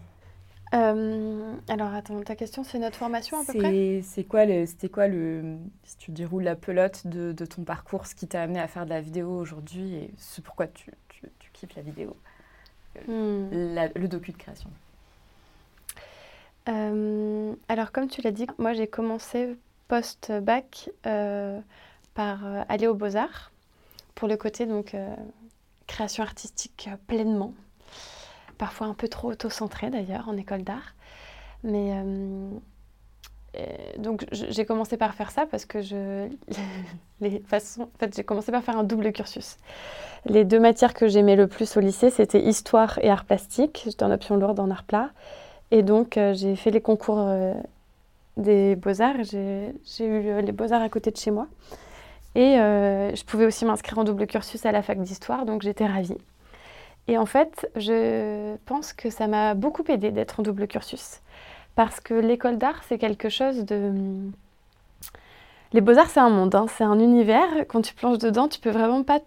Euh, alors attends, ta question c'est notre formation à peu près? C'est quoi c'était quoi le, si tu déroules la pelote de, de ton parcours, ce qui t'a amené à faire de la vidéo aujourd'hui et ce pourquoi tu, tu, tu kiffes la vidéo, Hmm. la- le docu de création. Euh, alors, comme tu l'as dit, moi j'ai commencé post-bac euh, par euh, aller aux Beaux-Arts pour le côté donc création artistique pleinement. Parfois un peu trop auto-centré d'ailleurs en école d'art. Mais donc j'ai commencé par faire ça parce que je. (laughs) Les façons, en fait, j'ai commencé par faire un double cursus. Les deux matières que j'aimais le plus au lycée, c'était histoire et art plastique. J'étais en option lourde en art plat. Et donc, euh, j'ai fait les concours euh, des beaux-arts. J'ai eu les beaux-arts à côté de chez moi. Et euh, je pouvais aussi m'inscrire en double cursus à la fac d'histoire, donc j'étais ravie. Et en fait, je pense que ça m'a beaucoup aidé d'être en double cursus. Parce que l'école d'art, c'est quelque chose de... Les beaux-arts, c'est un monde, hein, c'est un univers. Quand tu plonges dedans, tu peux vraiment pas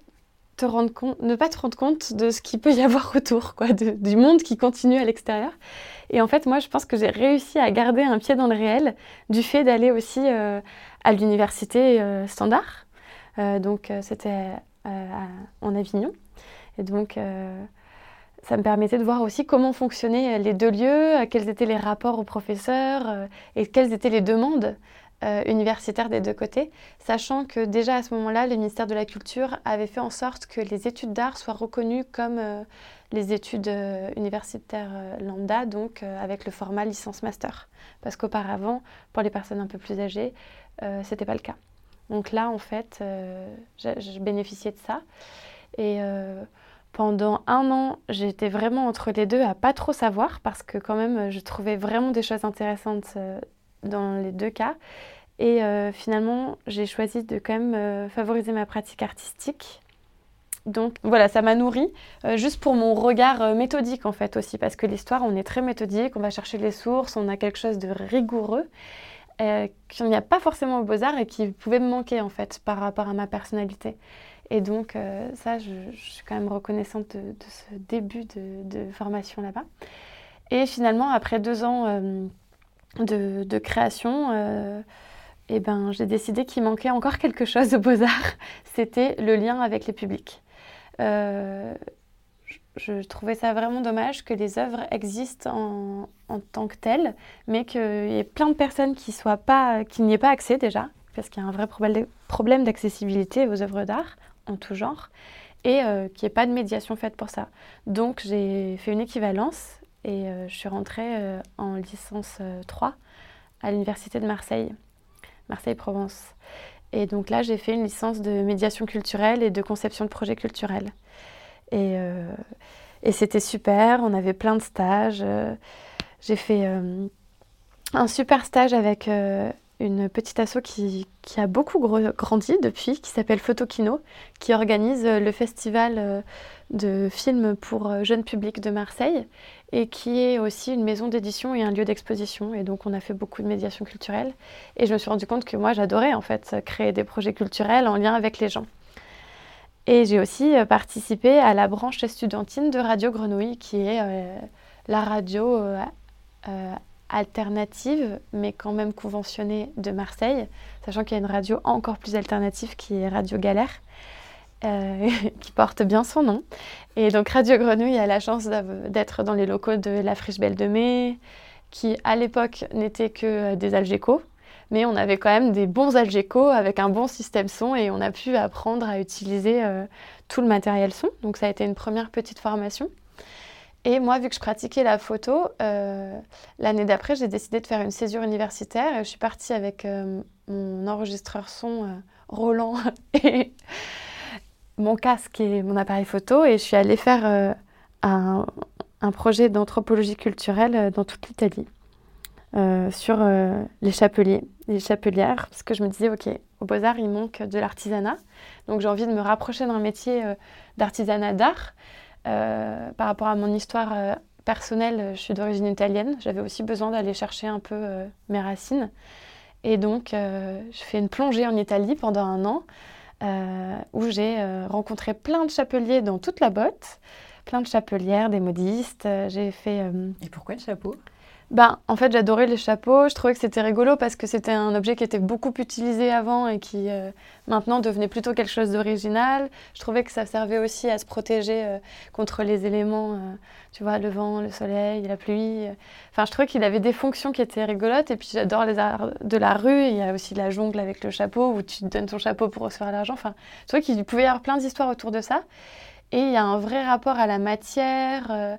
te rendre compte, ne pas te rendre compte de ce qu'il peut y avoir autour, quoi, du monde qui continue à l'extérieur. Et en fait, moi, je pense que j'ai réussi à garder un pied dans le réel du fait d'aller aussi euh, à l'université euh, standard. Euh, donc, c'était en Avignon. Et donc, ça me permettait de voir aussi comment fonctionnaient les deux lieux, quels étaient les rapports aux professeurs et quelles étaient les demandes universitaires des deux côtés, sachant que déjà à ce moment-là, le ministère de la Culture avait fait en sorte que les études d'art soient reconnues comme les études euh, universitaires euh, lambda, donc euh, avec le format licence-master. Parce qu'auparavant, pour les personnes un peu plus âgées, ce n'était pas le cas. Donc là, en fait, j'ai bénéficié de ça. Et pendant un an, j'étais vraiment entre les deux à pas trop savoir parce que quand même, je trouvais vraiment des choses intéressantes dans les deux cas. Et finalement, j'ai choisi de quand même favoriser ma pratique artistique. Donc voilà, ça m'a nourri euh, juste pour mon regard euh, méthodique en fait aussi, parce que l'histoire, on est très méthodique, on va chercher les sources, on a quelque chose de rigoureux euh, qu'il n'y a pas forcément aux beaux-arts et qui pouvait me manquer en fait par rapport à ma personnalité. Et donc euh, ça, je, suis quand même reconnaissante de, ce début de, formation là-bas. Et finalement, après deux ans euh, de, création, eh ben, j'ai décidé qu'il manquait encore quelque chose aux beaux-arts, (laughs) c'était le lien avec les publics. Euh, je- trouvais ça vraiment dommage que les œuvres existent en, en tant que telles, mais qu'il y ait plein de personnes qui soient pas, qui n'y aient pas accès déjà, parce qu'il y a un vrai problème- d'accessibilité aux œuvres d'art en tout genre, et euh, qu'il n'y ait pas de médiation faite pour ça. Donc j'ai fait une équivalence et euh, je suis rentrée euh, en licence euh, 3 à l'université de Marseille, Marseille-Provence. Et donc là, j'ai fait une licence de médiation culturelle et de conception de projets culturels. Et, euh, c'était super, on avait plein de stages. euh, j'ai fait euh, un super stage avec une petite asso qui, qui a beaucoup grandi depuis, qui s'appelle Photokino, qui organise euh, le festival euh, de films pour euh, jeunes publics de Marseille et qui est aussi une maison d'édition et un lieu d'exposition. Et donc, on a fait beaucoup de médiation culturelle. Et je me suis rendu compte que moi, j'adorais en fait créer des projets culturels en lien avec les gens. Et j'ai aussi participé à la branche estudiantine de Radio Grenouille, qui est la radio alternative, mais quand même conventionnée de Marseille, sachant qu'il y a une radio encore plus alternative qui est Radio Galère. (laughs) qui porte bien son nom. Et donc Radio Grenouille a la chance d'être dans les locaux de la Friche Belle de Mai, qui à l'époque n'était que des Algeco, mais on avait quand même des bons Algeco avec un bon système son et on a pu apprendre à utiliser tout le matériel son. Donc ça a été une première petite formation. Et moi, vu que je pratiquais la photo, euh, l'année d'après, j'ai décidé de faire une césure universitaire. je suis partie avec euh, mon enregistreur son euh, Roland (laughs) et mon casque et mon appareil photo. Et je suis allée faire un, projet d'anthropologie culturelle dans toute l'Italie. sur les chapeliers, les chapelières, parce que je me disais, OK, au Beaux-Arts, il manque de l'artisanat. Donc j'ai envie de me rapprocher d'un métier d'artisanat d'art. Euh, par rapport à mon histoire euh, personnelle, je suis d'origine italienne. J'avais aussi besoin d'aller chercher un peu euh, mes racines. Et donc, je fais une plongée en Italie pendant un an où j'ai rencontré plein de chapeliers dans toute la botte, plein de chapelières, des modistes. j'ai fait. Et pourquoi le chapeau? Ben, en fait, j'adorais les chapeaux. Je trouvais que c'était rigolo parce que c'était un objet qui était beaucoup utilisé avant et qui euh, maintenant devenait plutôt quelque chose d'original. Je trouvais que ça servait aussi à se protéger euh, contre les éléments, euh, tu vois, le vent, le soleil, la pluie. Enfin, je trouvais qu'il avait des fonctions qui étaient rigolotes. Et puis, j'adore les arts de la rue. Il y a aussi la jungle avec le chapeau où tu donnes ton chapeau pour recevoir l'argent. Enfin, je trouvais qu'il pouvait y avoir plein d'histoires autour de ça. Et il y a un vrai rapport à la matière,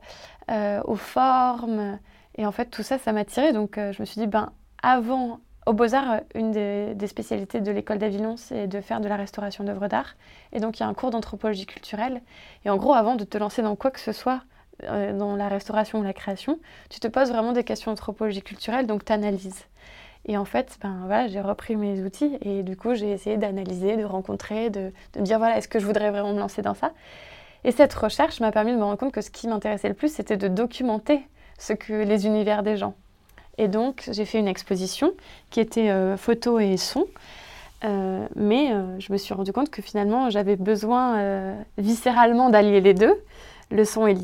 aux formes. Et en fait, tout ça, ça m'a tiré. Donc, euh, je me suis dit, ben, avant, au Beaux-Arts, euh, une des, spécialités de l'école d'Avillon, c'est de faire de la restauration d'œuvres d'art. Et donc, il y a un cours d'anthropologie culturelle. Et en gros, avant de te lancer dans quoi que ce soit, euh, dans la restauration ou la création, tu te poses vraiment des questions d'anthropologie culturelle, donc tu analyses. Et en fait, ben, voilà, j'ai repris mes outils et du coup, j'ai essayé d'analyser, de rencontrer, de, de me dire, voilà, est-ce que je voudrais vraiment me lancer dans ça? Et cette recherche m'a permis de me rendre compte que ce qui m'intéressait le plus, c'était de documenter ce que les univers des gens. Et donc, j'ai fait une exposition qui était euh, photo et son. Euh, mais euh, je me suis rendu compte que finalement, j'avais besoin viscéralement d'allier les deux, le son et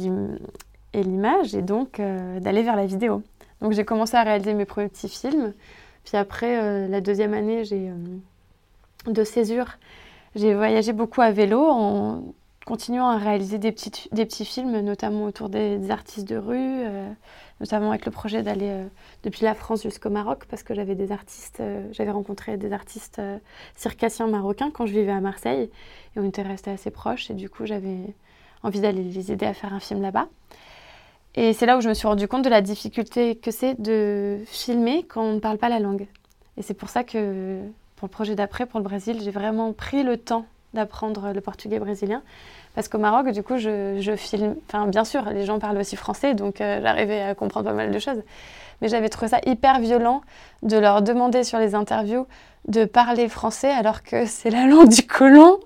l'image, et donc d'aller vers la vidéo. Donc, j'ai commencé à réaliser mes premiers petits films. Puis après, la deuxième année de césure, j'ai voyagé beaucoup à vélo en continuant à réaliser des petits, des petits films, notamment autour des, artistes de rue, euh, notamment avec le projet d'aller euh, depuis la France jusqu'au Maroc, parce que j'avais des artistes, euh, j'avais rencontré des artistes circassiens marocains quand je vivais à Marseille, et on était restés assez proches, et du coup j'avais envie d'aller les aider à faire un film là-bas. Et c'est là où je me suis rendu compte de la difficulté que c'est de filmer quand on ne parle pas la langue. Et c'est pour ça que pour le projet d'après, pour le Brésil, j'ai vraiment pris le temps d'apprendre le portugais brésilien. Parce qu'au Maroc, du coup, je, filme. Enfin, bien sûr, les gens parlent aussi français, donc euh, j'arrivais à comprendre pas mal de choses. Mais j'avais trouvé ça hyper violent de leur demander sur les interviews de parler français alors que c'est la langue du colon.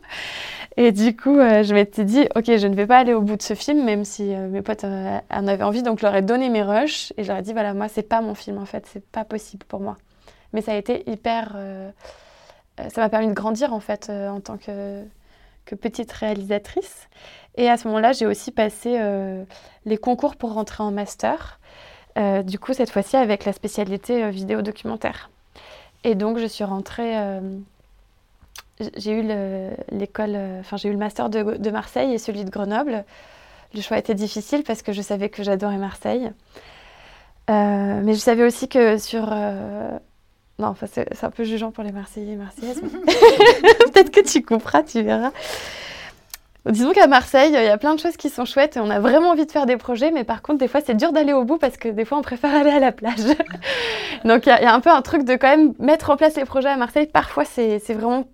Et du coup, euh, je m'étais dit, ok, je ne vais pas aller au bout de ce film, même si euh, mes potes en avaient envie. Donc, je leur ai donné mes rushs et je leur ai dit, voilà, moi, c'est pas mon film en fait, c'est pas possible pour moi. Mais ça a été hyper ça m'a permis de grandir en fait en tant que, petite réalisatrice. Et à ce moment-là, j'ai aussi passé euh, les concours pour rentrer en master. du coup, cette fois-ci avec la spécialité vidéo documentaire. Et donc, je suis rentrée. j'ai eu l'école, enfin, j'ai eu le master de, de, Marseille et celui de Grenoble. Le choix était difficile parce que je savais que j'adorais Marseille. mais je savais aussi que sur non, enfin, c'est un peu jugeant pour les Marseillais et Marseillaises. (laughs) (laughs) Peut-être que tu couperas, tu verras. Disons qu'à Marseille, il y a plein de choses qui sont chouettes et on a vraiment envie de faire des projets, mais par contre, des fois, c'est dur d'aller au bout parce que des fois, on préfère (laughs) aller à la plage. Donc, il y, a un peu un truc de quand même mettre en place les projets à Marseille. Parfois, c'est vraiment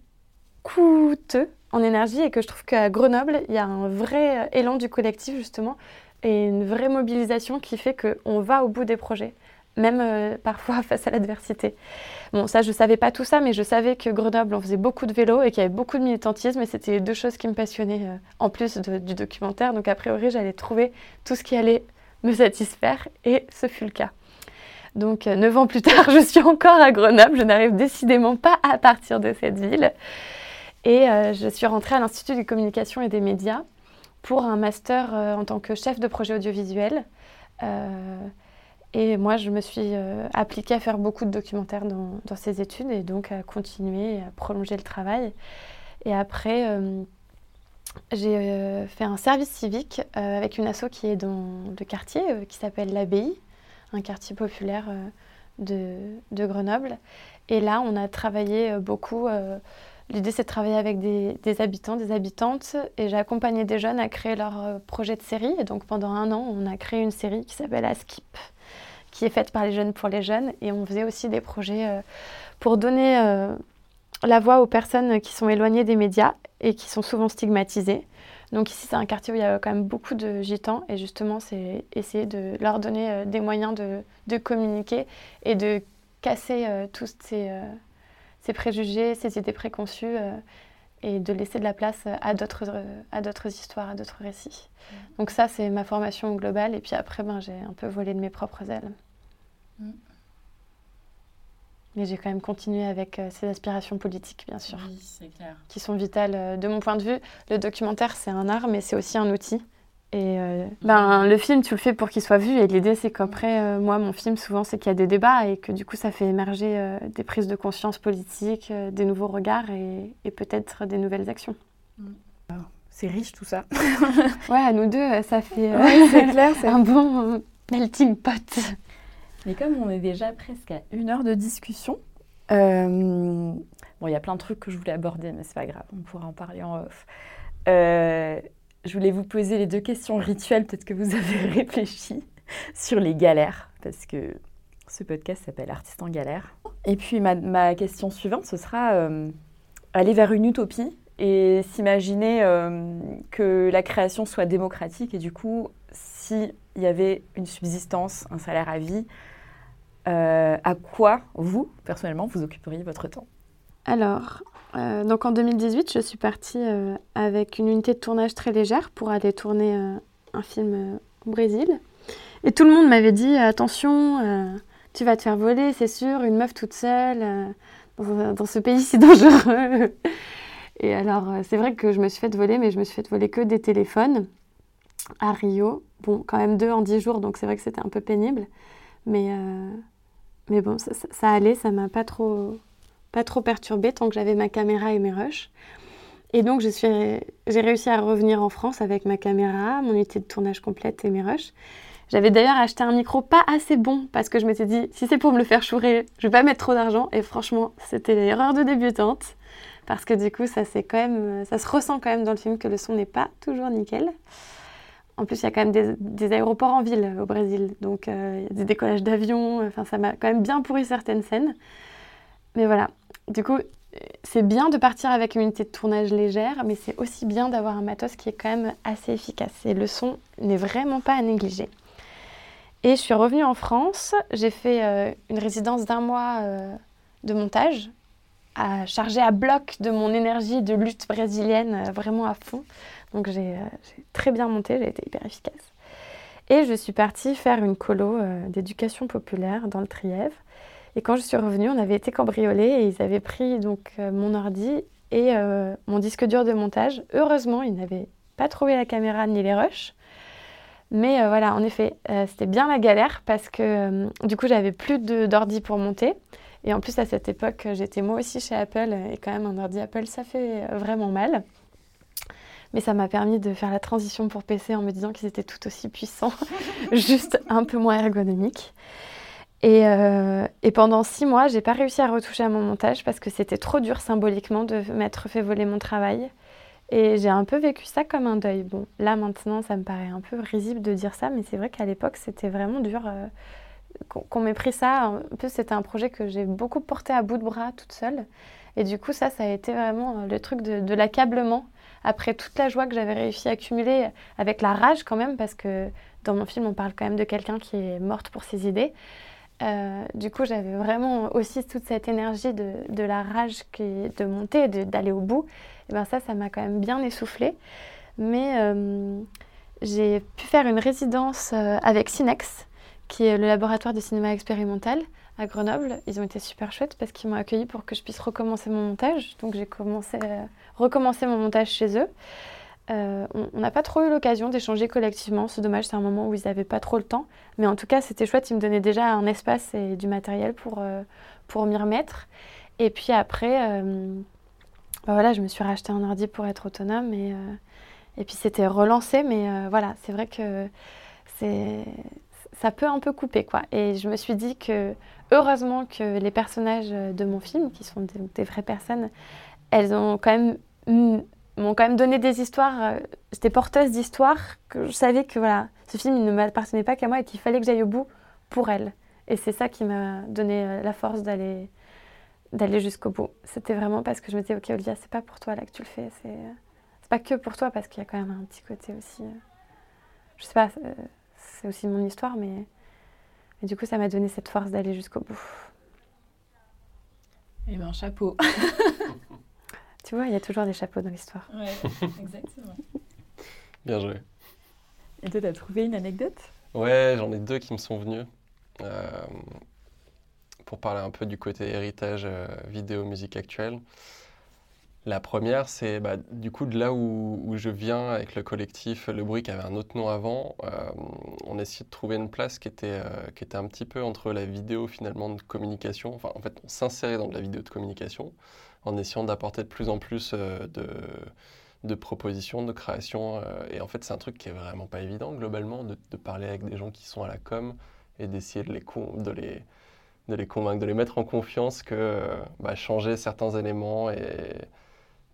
coûteux en énergie et que je trouve qu'à Grenoble, il y a un vrai élan du collectif, justement, et une vraie mobilisation qui fait qu'on va au bout des projets même euh, (laughs) parfois face à l'adversité. Bon, ça, je ne savais pas tout ça, mais je savais que Grenoble, on faisait beaucoup de vélo et qu'il y avait beaucoup de militantisme, et c'était deux choses qui me passionnaient euh, en plus du documentaire. Donc, a priori, j'allais trouver tout ce qui allait me satisfaire, et ce fut le cas. Donc, euh, neuf ans plus tard, (laughs) je suis encore à Grenoble. Je n'arrive décidément pas à partir de cette ville. Et je suis rentrée à l'Institut de communication et des médias pour un master en tant que chef de projet audiovisuel. Et moi, je me suis euh, appliquée à faire beaucoup de documentaires dans, ces études et donc à continuer, à prolonger le travail. Et après, euh, j'ai euh, fait un service civique avec une asso qui est dans le quartier, qui s'appelle l'Abbaye, un quartier populaire de, de, Grenoble. Et là, on a travaillé beaucoup. L'idée, c'est de travailler avec des, des, habitants, des habitantes. Et j'ai accompagné des jeunes à créer leur projet de série. Et donc, pendant un an, on a créé une série qui s'appelle Askip, qui est faite par les jeunes pour les jeunes. Et on faisait aussi des projets pour donner la voix aux personnes qui sont éloignées des médias et qui sont souvent stigmatisées. Donc ici, c'est un quartier où il y a quand même beaucoup de gitans et justement, c'est essayer de leur donner euh, des moyens de, de, communiquer et de casser euh, tous ces, euh, ces, préjugés, ces idées préconçues et de laisser de la place à d'autres histoires, à d'autres récits. Mmh. Donc ça, c'est ma formation globale et puis après, ben, j'ai un peu volé de mes propres ailes. Mmh. Mais j'ai quand même continué avec euh, ces aspirations politiques, bien sûr. Oui, c'est clair. Qui sont vitales. Euh, de mon point de vue, le documentaire, c'est un art, mais c'est aussi un outil. Et euh, ben, le film, tu le fais pour qu'il soit vu. Et l'idée, c'est qu'après, moi, mon film, souvent, c'est qu'il y a des débats et que du coup, ça fait émerger des prises de conscience politiques, des nouveaux regards et, et peut-être des nouvelles actions. Mm. C'est riche tout ça. (laughs) (laughs) ouais, à nous deux, ça fait c'est clair, (laughs) un bon melting pot. Mais comme on est déjà presque à une heure de discussion, euh, bon, il y a plein de trucs que je voulais aborder, mais c'est pas grave, on pourra en parler en off. Euh, je voulais vous poser les deux questions rituelles, peut-être que vous avez (laughs) réfléchi sur les galères, parce que ce podcast s'appelle Artiste en galère. Et puis ma, question suivante, ce sera euh, aller vers une utopie et s'imaginer que la création soit démocratique et du coup, s'il y avait une subsistance, un salaire à vie, euh, à quoi vous, personnellement, vous occuperiez votre temps? Alors, euh, donc en 2018, je suis partie euh, avec une unité de tournage très légère pour aller tourner un film au Brésil. Et tout le monde m'avait dit attention, tu vas te faire voler, c'est sûr, une meuf toute seule dans, ce pays si dangereux. (laughs) Et alors, c'est vrai que je me suis fait voler, mais je me suis fait voler que des téléphones à Rio. Bon, quand même deux en dix jours, donc c'est vrai que c'était un peu pénible. Mais, mais bon, ça, allait, ça m'a pas trop, pas trop perturbée tant que j'avais ma caméra et mes rushs. Et donc, j'ai réussi à revenir en France avec ma caméra, mon unité de tournage complète et mes rushs. J'avais d'ailleurs acheté un micro pas assez bon parce que je m'étais dit, si c'est pour me le faire chourer, je vais pas mettre trop d'argent. Et franchement, c'était l'erreur de débutante parce que du coup, ça, quand même, ça se ressent quand même dans le film que le son n'est pas toujours nickel. En plus, il y a quand même des, aéroports en ville au Brésil, donc euh, il y a des décollages d'avions. Enfin, ça m'a quand même bien pourri certaines scènes. Mais voilà. Du coup, c'est bien de partir avec une unité de tournage légère, mais c'est aussi bien d'avoir un matos qui est quand même assez efficace. Et le son n'est vraiment pas à négliger. Et je suis revenue en France. J'ai fait euh, une résidence d'un mois euh, de montage, à charger à bloc de mon énergie de lutte brésilienne, vraiment à fond. Donc euh, j'ai très bien monté, j'ai été hyper efficace. Et je suis partie faire une colo euh, d'éducation populaire dans le Trièvre. Et quand je suis revenue, on avait été cambriolés et ils avaient pris donc euh, mon ordi et mon disque dur de montage. Heureusement, ils n'avaient pas trouvé la caméra ni les rushs. Mais voilà, en effet, c'était bien la galère parce que du coup, j'avais plus d'ordi pour monter. Et en plus, à cette époque, j'étais moi aussi chez Apple. Et quand même, un ordi Apple, ça fait vraiment mal. Mais ça m'a permis de faire la transition pour PC en me disant qu'ils étaient tout aussi puissants, (laughs) juste un peu moins ergonomiques. Et, euh, et, pendant six mois, j'ai pas réussi à retoucher à mon montage parce que c'était trop dur symboliquement de m'être fait voler mon travail. Et j'ai un peu vécu ça comme un deuil. Bon, là maintenant, ça me paraît un peu risible de dire ça, mais c'est vrai qu'à l'époque, c'était vraiment dur euh, qu'on m'ait pris ça. En plus, c'était un projet que j'ai beaucoup porté à bout de bras toute seule. Et du coup, ça, ça a été vraiment le truc de l'accablement après toute la joie que j'avais réussi à accumuler avec la rage quand même, parce que dans mon film, on parle quand même de quelqu'un qui est morte pour ses idées. Euh, du coup, j'avais vraiment aussi toute cette énergie de, la rage qui, de monter, d'aller au bout. Et ben ça, ça m'a quand même bien essoufflé. Mais euh, j'ai pu faire une résidence euh, avec Cinex, qui est le laboratoire de cinéma expérimental à Grenoble. Ils ont été super chouettes parce qu'ils m'ont accueilli pour que je puisse recommencer mon montage. Donc j'ai commencé, euh, recommencé mon montage chez eux. Euh, on n'a pas trop eu l'occasion d'échanger collectivement. C'est dommage, c'est un moment où ils n'avaient pas trop le temps. Mais en tout cas, c'était chouette. Ils me donnaient déjà un espace et du matériel pour, euh, pour m'y remettre. Et puis après, bah voilà, je me suis racheté un ordi pour être autonome et, et puis c'était relancé, mais voilà, c'est vrai que c'est ça peut un peu couper quoi. Et je me suis dit que heureusement que les personnages de mon film, qui sont des, vraies personnes, elles ont quand même m'ont quand même donné des histoires. J'étais porteuse d'histoires que je savais que voilà, ce film il ne m'appartenait pas qu'à moi et qu'il fallait que j'aille au bout pour elle. Et c'est ça qui m'a donné la force d'aller d'aller jusqu'au bout. C'était vraiment parce que je me disais ok Olivia, c'est pas pour toi là que tu le fais, c'est pas que pour toi parce qu'il y a quand même un petit côté aussi. je sais pas c'est aussi mon histoire, mais, du coup, ça m'a donné cette force d'aller jusqu'au bout. Eh bien, chapeau. (laughs) tu vois, il y a toujours des chapeaux dans l'histoire. Ouais, exactement. (laughs) Bien joué. Et toi, t'as trouvé une anecdote? Ouais, j'en ai deux qui me sont venus. Euh, pour parler un peu du côté héritage euh, vidéo musique actuelle. La première, c'est bah, du coup de là où, je viens avec le collectif Le Bruit qui avait un autre nom avant. Euh, on essayait de trouver une place qui était, euh, qui était un petit peu entre la vidéo finalement de communication. Enfin, en fait, on s'insérait dans de la vidéo de communication en essayant d'apporter de plus en plus euh, de, propositions, de créations. et en fait, c'est un truc qui est vraiment pas évident globalement de, parler avec des gens qui sont à la com et d'essayer de les, convaincre, de les mettre en confiance que bah, changer certains éléments et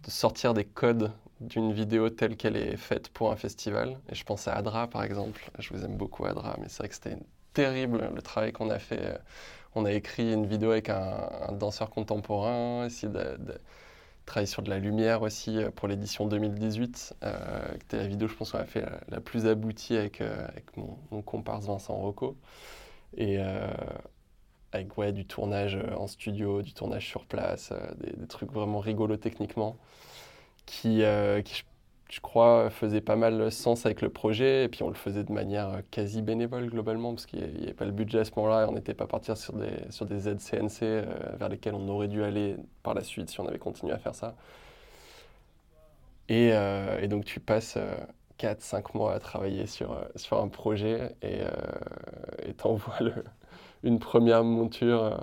sortir des codes d'une vidéo telle qu'elle est faite pour un festival. Et je pense à Adra, par exemple. Je vous aime beaucoup, Adra, mais c'est vrai que c'était terrible le travail qu'on a fait. On a écrit une vidéo avec un, danseur contemporain, essayé de, travailler sur de la lumière aussi euh, pour l'édition 2018. Euh, C'était la vidéo, je pense, qu'on a fait la, plus aboutie avec, euh, mon, comparse Vincent Rocco. Euh, avec ouais, du tournage euh, en studio, du tournage sur place, euh, des, trucs vraiment rigolos techniquement, qui, euh, qui je, crois, faisaient pas mal sens avec le projet, et puis on le faisait de manière quasi bénévole globalement, parce qu'il n'y avait pas le budget à ce moment-là, et on n'était pas parti sur des, sur des aides CNC vers lesquelles on aurait dû aller par la suite si on avait continué à faire ça. Et, donc tu passes 4-5 mois à travailler sur, sur un projet, et t'envoies le une première monture euh,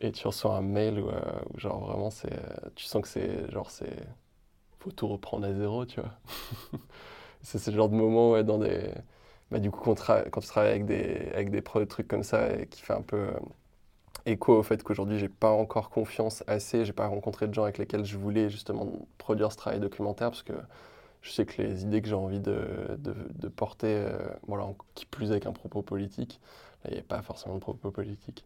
et tu reçois un mail où, euh, genre vraiment c'est tu sens que c'est genre c'est faut tout reprendre à zéro tu vois. (laughs) C'est ce genre de moment ouais, dans des bah, du coup quand, tu travailles avec des avec des trucs comme ça et qui fait un peu euh, écho au fait qu'aujourd'hui j'ai pas encore confiance assez j'ai pas rencontré de gens avec lesquels je voulais justement produire ce travail documentaire parce que je sais que les idées que j'ai envie de, de, porter, voilà, qui plus avec un propos politique, il n'y a pas forcément de propos politiques.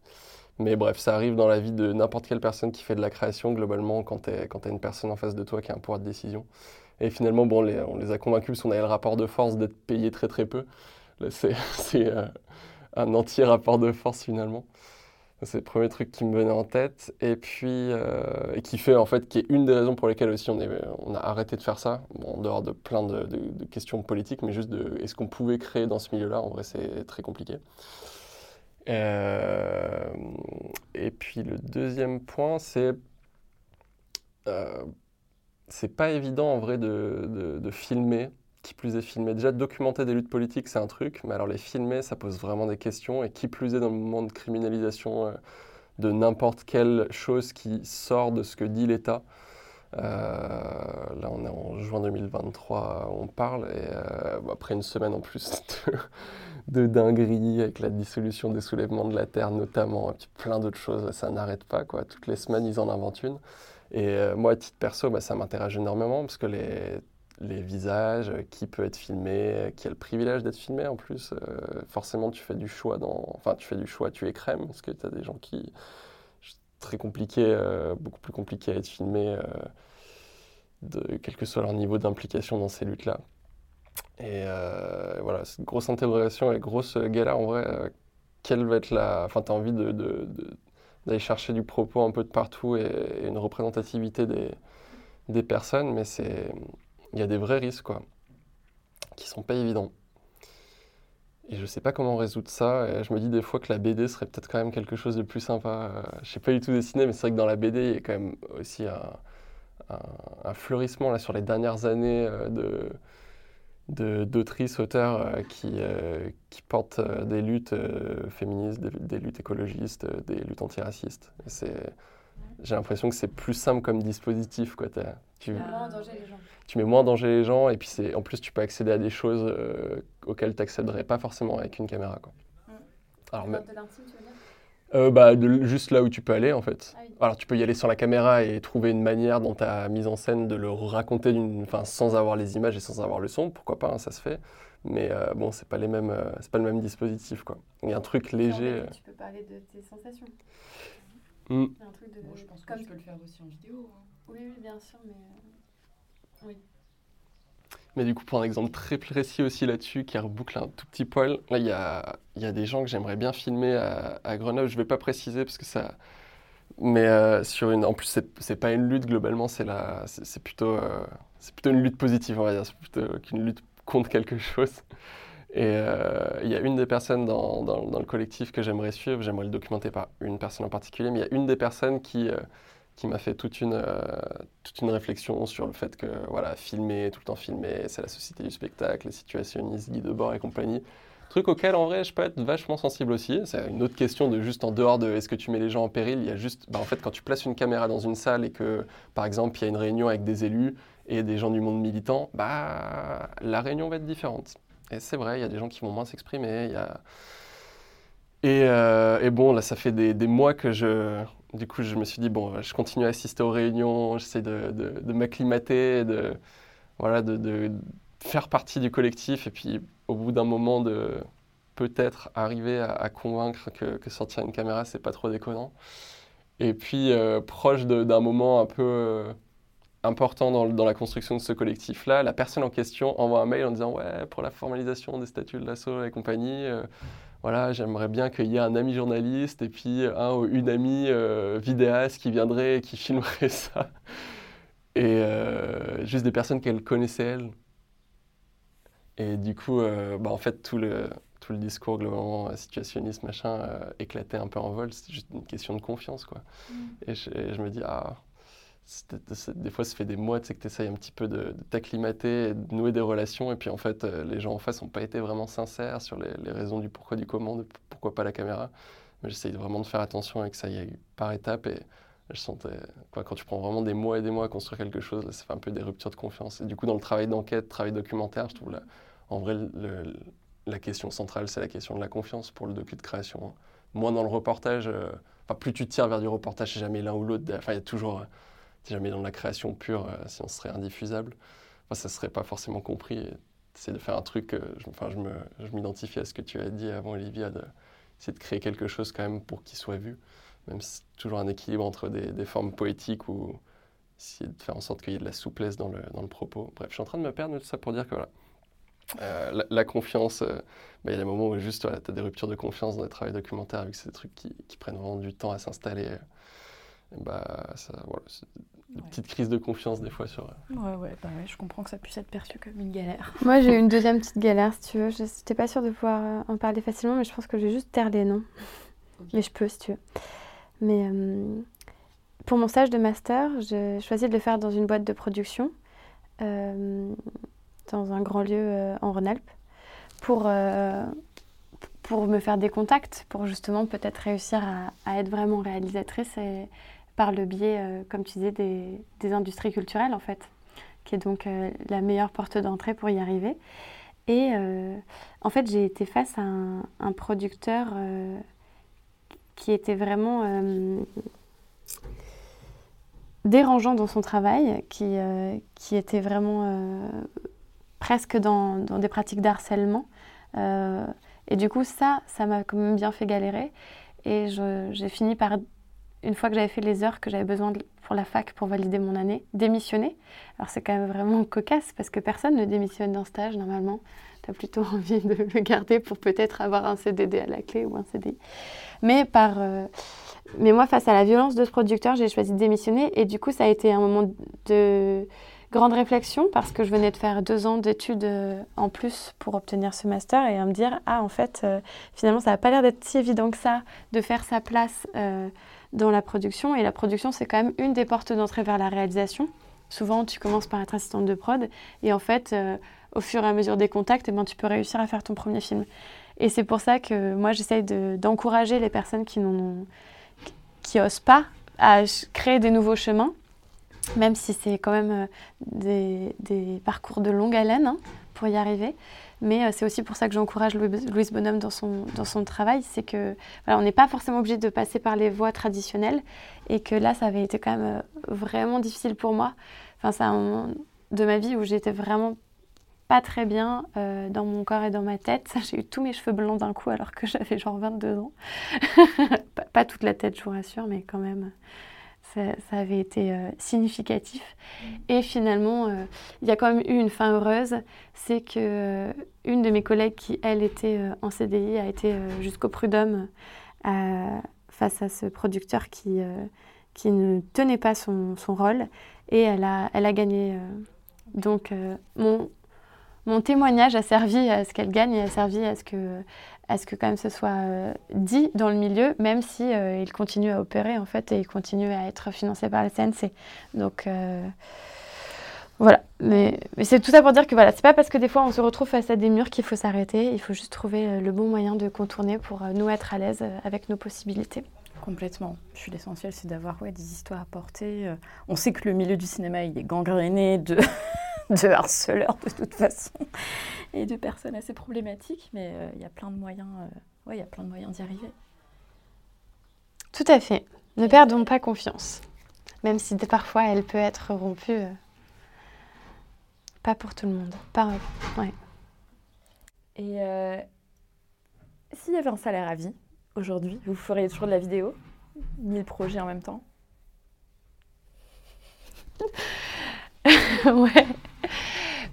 Mais bref, ça arrive dans la vie de n'importe quelle personne qui fait de la création, globalement, quand tu as une personne en face de toi qui a un pouvoir de décision. Et finalement, bon, on les a convaincus parce qu'on avait le rapport de force d'être payé très très peu. (laughs) C'est euh, un anti-rapport de force finalement. C'est le premier truc qui me venait en tête. Et puis, euh, qui fait en fait, qui est une des raisons pour lesquelles aussi on, a arrêté de faire ça, en dehors de plein de questions politiques, mais juste de est-ce qu'on pouvait créer dans ce milieu-là? En vrai, c'est très compliqué. Euh, et puis le deuxième point, c'est euh, c'est pas évident en vrai de, de, filmer, qui plus est filmer. Déjà, documenter des luttes politiques, c'est un truc, mais alors les filmer, ça pose vraiment des questions. Et qui plus est dans le moment de criminalisation euh, de n'importe quelle chose qui sort de ce que dit l'État. Là, on est en juin 2023, on parle, et après une semaine en plus (laughs) de dingueries, avec la dissolution des soulèvements de la Terre notamment, et puis plein d'autres choses. Ça n'arrête pas, quoi. Toutes les semaines, ils en inventent une. Et euh, moi, à titre perso, bah, ça m'intéresse énormément parce que les, visages, euh, qui peut être filmé, qui a le privilège d'être filmé en plus, euh, forcément, tu fais du choix dans... Enfin, tu fais du choix, tu es crème, parce que tu as des gens qui... Très compliqué, beaucoup plus compliqué à être filmé, de, quel que soit leur niveau d'implication dans ces luttes-là. Et euh, voilà, c'est une grosse interrogation et grosse galère en vrai. Euh, quelle va être la. Enfin, tu as envie d'aller chercher du propos un peu de partout et, une représentativité des, des personnes, mais c'est il y a des vrais risques, quoi, qui sont pas évidents. Et je sais pas comment résoudre ça. Je me dis des fois que la BD serait peut-être quand même quelque chose de plus sympa. Euh, je sais pas du tout dessiner, mais c'est vrai que dans la BD, il y a quand même aussi un, un, fleurissement là, sur les dernières années de d'autrices, auteurs euh, qui, euh, qui portent euh, des luttes féministes, des, luttes écologistes, des luttes antiracistes. J'ai l'impression que c'est plus simple comme dispositif. Quoi. Tu, mets moins en danger les gens. Tu mets moins en danger les gens et puis en plus tu peux accéder à des choses euh, auxquelles tu n'accéderais pas forcément avec une caméra. Quoi. Mm. Alors, de l'intime, tu veux dire? Euh, bah, juste là où tu peux aller en fait. Ah Alors tu peux y aller sans la caméra et trouver une manière dans ta mise en scène de le raconter sans avoir les images et sans avoir le son, pourquoi pas, hein, ça se fait. Mais euh, bon, c'est pas les mêmes, c'est pas le même dispositif quoi. Il y a un truc léger. tu peux parler de tes sensations. Mm. Un truc de... je pense que tu peux le faire aussi en vidéo. Hein. Oui, oui, bien sûr, mais euh, oui. Mais du coup, pour un exemple très précis aussi là-dessus, qui reboucle un tout petit poil, là, il y a, des gens que j'aimerais bien filmer à, Grenoble. Je ne vais pas préciser parce que ça. Mais euh, sur une. En plus, c'est pas une lutte globalement, c'est plutôt, euh, c'est plutôt une lutte positive, on va dire. C'est plutôt qu'une lutte contre quelque chose. Et il y a une des personnes dans, dans, le collectif que j'aimerais suivre, j'aimerais le documenter par une personne en particulier, mais il y a une des personnes qui, qui m'a fait toute une, euh, toute une réflexion sur le fait que voilà, filmer, tout le temps filmer, c'est la société du spectacle, les situationnistes, guide de bord et compagnie. Truc auquel en vrai je peux être vachement sensible aussi. C'est une autre question de juste en dehors de est-ce que tu mets les gens en péril. Il y a juste, bah, en fait, quand tu places une caméra dans une salle et que par exemple il y a une réunion avec des élus et des gens du monde militant, bah la réunion va être différente. Et c'est vrai, il y a des gens qui vont moins s'exprimer. Y a... et, euh, et, bon, là, ça fait des, des, mois que je. Du coup, je me suis dit, bon, je continue à assister aux réunions, j'essaie de, de, m'acclimater, de, voilà, de, faire partie du collectif. Et puis, au bout d'un moment, de peut-être arriver à, convaincre que, que, sortir une caméra, c'est pas trop déconnant. Et puis, euh, proche d'un moment un peu. Euh, important dans, la construction de ce collectif-là, la personne en question envoie un mail en disant ouais pour la formalisation des statuts de l'assaut et compagnie, euh, voilà j'aimerais bien qu'il y ait un ami journaliste et puis un ou une amie euh, vidéaste qui viendrait et qui (laughs) filmerait ça et euh, juste des personnes qu'elle connaissait elle. Et du coup, bah, en fait tout le tout le discours globalement situationniste machin éclatait un peu en vol. C'était juste une question de confiance quoi. Mmh. Et, je, et je me dis ah des fois, ça fait des mois que tu essayes un petit peu de, t'acclimater, de nouer des relations, et puis en fait, euh, les gens en face n'ont pas été vraiment sincères sur les, raisons du pourquoi du comment, de pourquoi pas la caméra. Mais j'essaye vraiment de faire attention et que ça y aille par étapes. Et je sentais, quand tu prends vraiment des mois et des mois à construire quelque chose, ça fait un peu des ruptures de confiance. Et du coup, dans le travail d'enquête, travail documentaire, je trouve là, en vrai, la question centrale, c'est la question de la confiance pour le docu de création. Moins dans le reportage, euh, plus tu tires vers du reportage, c'est jamais l'un ou l'autre. Enfin, il y a toujours si jamais dans la création pure, euh, si on serait indiffusable, ça ne serait pas forcément compris. C'est de faire un truc, euh, je, enfin, je m'identifie à ce que tu as dit avant, Olivia, d'essayer de, créer quelque chose quand même pour qu'il soit vu, même si c'est toujours un équilibre entre des, formes poétiques ou essayer de faire en sorte qu'il y ait de la souplesse dans le, dans le propos. Bref, je suis en train de me perdre tout ça pour dire que voilà, euh, la, confiance, bah, il y a des moments où juste tu as des ruptures de confiance dans les travaux documentaires, c'est des trucs qui, prennent vraiment du temps à s'installer. Bah, ça, voilà, des petites crises de confiance des fois sur. Euh, ouais, ouais, bah ouais, je comprends que ça puisse être perçu comme une galère. (laughs) Moi, j'ai une deuxième petite galère, si tu veux. Je n'étais pas sûre de pouvoir euh, en parler facilement, mais je pense que je vais juste taire les noms. Mais je peux, si tu veux. Mais euh, pour mon stage de master, j'ai choisi de le faire dans une boîte de production, dans un grand lieu en Rhône-Alpes, pour, pour me faire des contacts, pour justement peut-être réussir à, à, être vraiment réalisatrice et par le biais, euh, comme tu disais, des, industries culturelles, en fait, qui est donc euh, la meilleure porte d'entrée pour y arriver. Et euh, en fait, j'ai été face à un, producteur qui était vraiment dérangeant dans son travail, qui, qui était vraiment presque dans, dans, des pratiques d'harcèlement. et du coup, ça, ça m'a quand même bien fait galérer. Et j'ai fini par une fois que j'avais fait les heures que j'avais besoin pour la fac pour valider mon année, démissionner. Alors c'est quand même vraiment cocasse parce que personne ne démissionne d'un stage normalement. Tu as plutôt (laughs) envie de le garder pour peut-être avoir un CDD à la clé ou un CDI. Mais, par, euh, mais moi, face à la violence de ce producteur, j'ai choisi de démissionner et du coup, ça a été un moment de grande réflexion parce que je venais de faire deux ans d'études euh, en plus pour obtenir ce master et à me dire, ah en fait, euh, finalement, ça n'a pas l'air d'être si évident que ça de faire sa place dans la production. Et la production, c'est quand même une des portes d'entrée vers la réalisation. Souvent, tu commences par être assistante de prod. Et en fait, euh, au fur et à mesure des contacts, eh ben, tu peux réussir à faire ton premier film. Et c'est pour ça que moi, j'essaye d'encourager les personnes qui n'osent pas à créer des nouveaux chemins, même si c'est quand même des, des, parcours de longue haleine hein, pour y arriver. Mais c'est aussi pour ça que j'encourage Louise Bonhomme dans son, dans son travail, c'est que on n'est pas forcément obligé de passer par les voies traditionnelles et que là, ça avait été quand même vraiment difficile pour moi. Enfin, c'est un moment de ma vie où j'étais vraiment pas très bien euh, dans mon corps et dans ma tête. (laughs) J'ai eu tous mes cheveux blancs d'un coup alors que j'avais genre 22 ans. (laughs) pas, toute la tête, je vous rassure, mais quand même, ça, avait été euh, significatif. Et finalement, euh, il y a quand même eu une fin heureuse. C'est que une de mes collègues qui, elle, était en CDI, a été jusqu'au prud'homme face à ce producteur qui, qui ne tenait pas son, son, rôle. Et elle a, elle a gagné. donc, mon, mon témoignage a servi à ce qu'elle gagne et a servi à ce que, à ce que quand même ce soit euh, dit dans le milieu, même si euh, il continue à opérer en fait et il continue à être financé par la CNC. Donc euh, voilà, mais, c'est tout ça pour dire que voilà, c'est pas parce que des fois on se retrouve face à des murs qu'il faut s'arrêter. Il faut juste trouver le bon moyen de contourner pour nous être à l'aise avec nos possibilités. Complètement. Je suis l'essentiel, c'est d'avoir ouais, des histoires à porter. On sait que le milieu du cinéma, il est gangréné de (laughs) de harceleurs de toute façon et de personnes assez problématiques, mais euh, il y a plein de moyens, euh, ouais, il y a plein de moyens d'y arriver. Tout à fait. Ne perdons pas confiance, même si parfois elle peut être rompue. Euh, pas pour tout le monde. Pas, ouais. Et s'il y avait un salaire à vie aujourd'hui, vous feriez toujours de la vidéo, mille projets en même temps? (laughs) Ouais.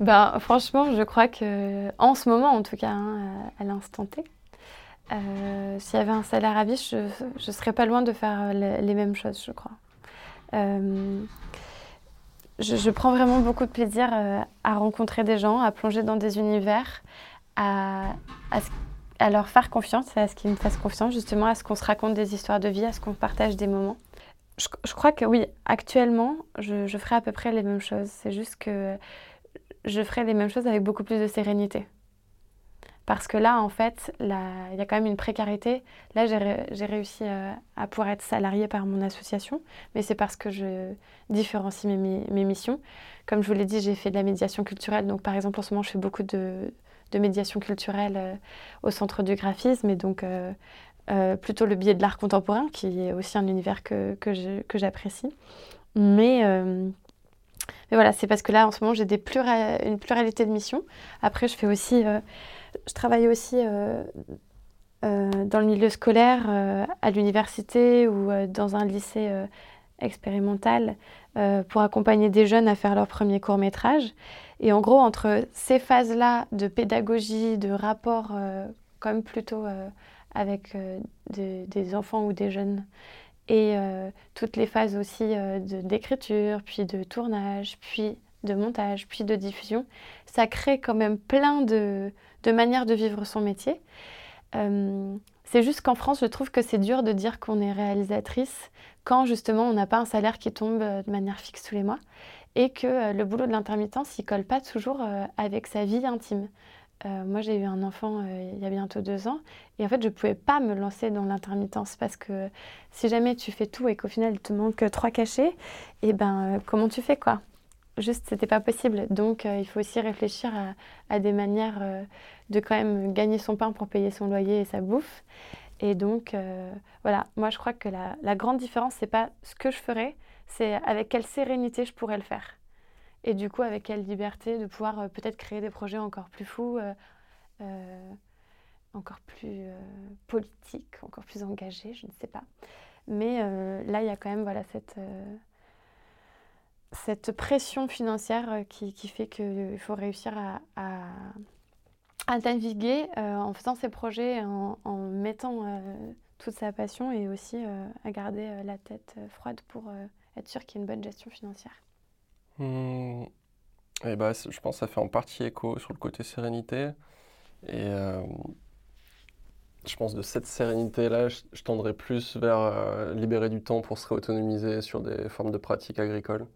Ben, franchement, je crois que, en ce moment en tout cas, hein, à l'instant T, euh, s'il y avait un salaire à vie, je ne serais pas loin de faire les, mêmes choses, je crois. Euh, je, prends vraiment beaucoup de plaisir euh, à rencontrer des gens, à plonger dans des univers, à, leur faire confiance, à ce qu'ils me fassent confiance, justement, à ce qu'on se raconte des histoires de vie, à ce qu'on partage des moments. Je, je, crois que oui, actuellement, je, je ferai à peu près les mêmes choses. C'est juste que je ferai les mêmes choses avec beaucoup plus de sérénité. Parce que là, en fait, il y a quand même une précarité. Là, j'ai réussi euh, à, pouvoir être salariée par mon association, mais c'est parce que je différencie mes, missions. Comme je vous l'ai dit, j'ai fait de la médiation culturelle. Donc, par exemple, en ce moment, je fais beaucoup de, médiation culturelle euh, au centre du graphisme et donc euh, plutôt le biais de l'art contemporain, qui est aussi un univers que, que j'apprécie. Mais mais voilà, c'est parce que là, en ce moment, j'ai une pluralité de missions. Après, je fais aussi, euh, je travaille aussi euh, euh, dans le milieu scolaire, à l'université ou dans un lycée expérimental pour accompagner des jeunes à faire leur premier court métrage. Et en gros, entre ces phases-là de pédagogie, de rapport, comme plutôt avec des enfants ou des jeunes, et euh, toutes les phases aussi euh, d'écriture, puis de tournage, puis de montage, puis de diffusion. Ça crée quand même plein de, de manières de vivre son métier. Euh, c'est juste qu'en France, je trouve que c'est dur de dire qu'on est réalisatrice quand justement on n'a pas un salaire qui tombe de manière fixe tous les mois et que le boulot de l'intermittence, il colle pas toujours avec sa vie intime. Euh, moi, j'ai eu un enfant euh, il y a bientôt deux ans et en fait, je ne pouvais pas me lancer dans l'intermittence parce que si jamais tu fais tout et qu'au final, il te manque trois cachets, et eh ben, euh, comment tu fais quoi? Juste, c'était pas possible. Donc, il faut aussi réfléchir à, des manières de quand même gagner son pain pour payer son loyer et sa bouffe. Et donc, voilà, moi, je crois que la, la grande différence, c'est pas ce que je ferais, c'est avec quelle sérénité je pourrais le faire et du coup avec quelle liberté de pouvoir euh, peut-être créer des projets encore plus fous, euh, euh, encore plus politiques, encore plus engagés, je ne sais pas. Mais là, il y a quand même voilà, cette, cette pression financière qui, fait qu'il faut réussir à, à, naviguer en faisant ces projets, en, en mettant toute sa passion et aussi à garder la tête froide pour être sûr qu'il y ait une bonne gestion financière. Et bah, je pense que ça fait en partie écho sur le côté sérénité. Et euh, je pense de cette sérénité-là, je, tendrais plus vers euh, libérer du temps pour se réautonomiser sur des formes de pratiques agricoles.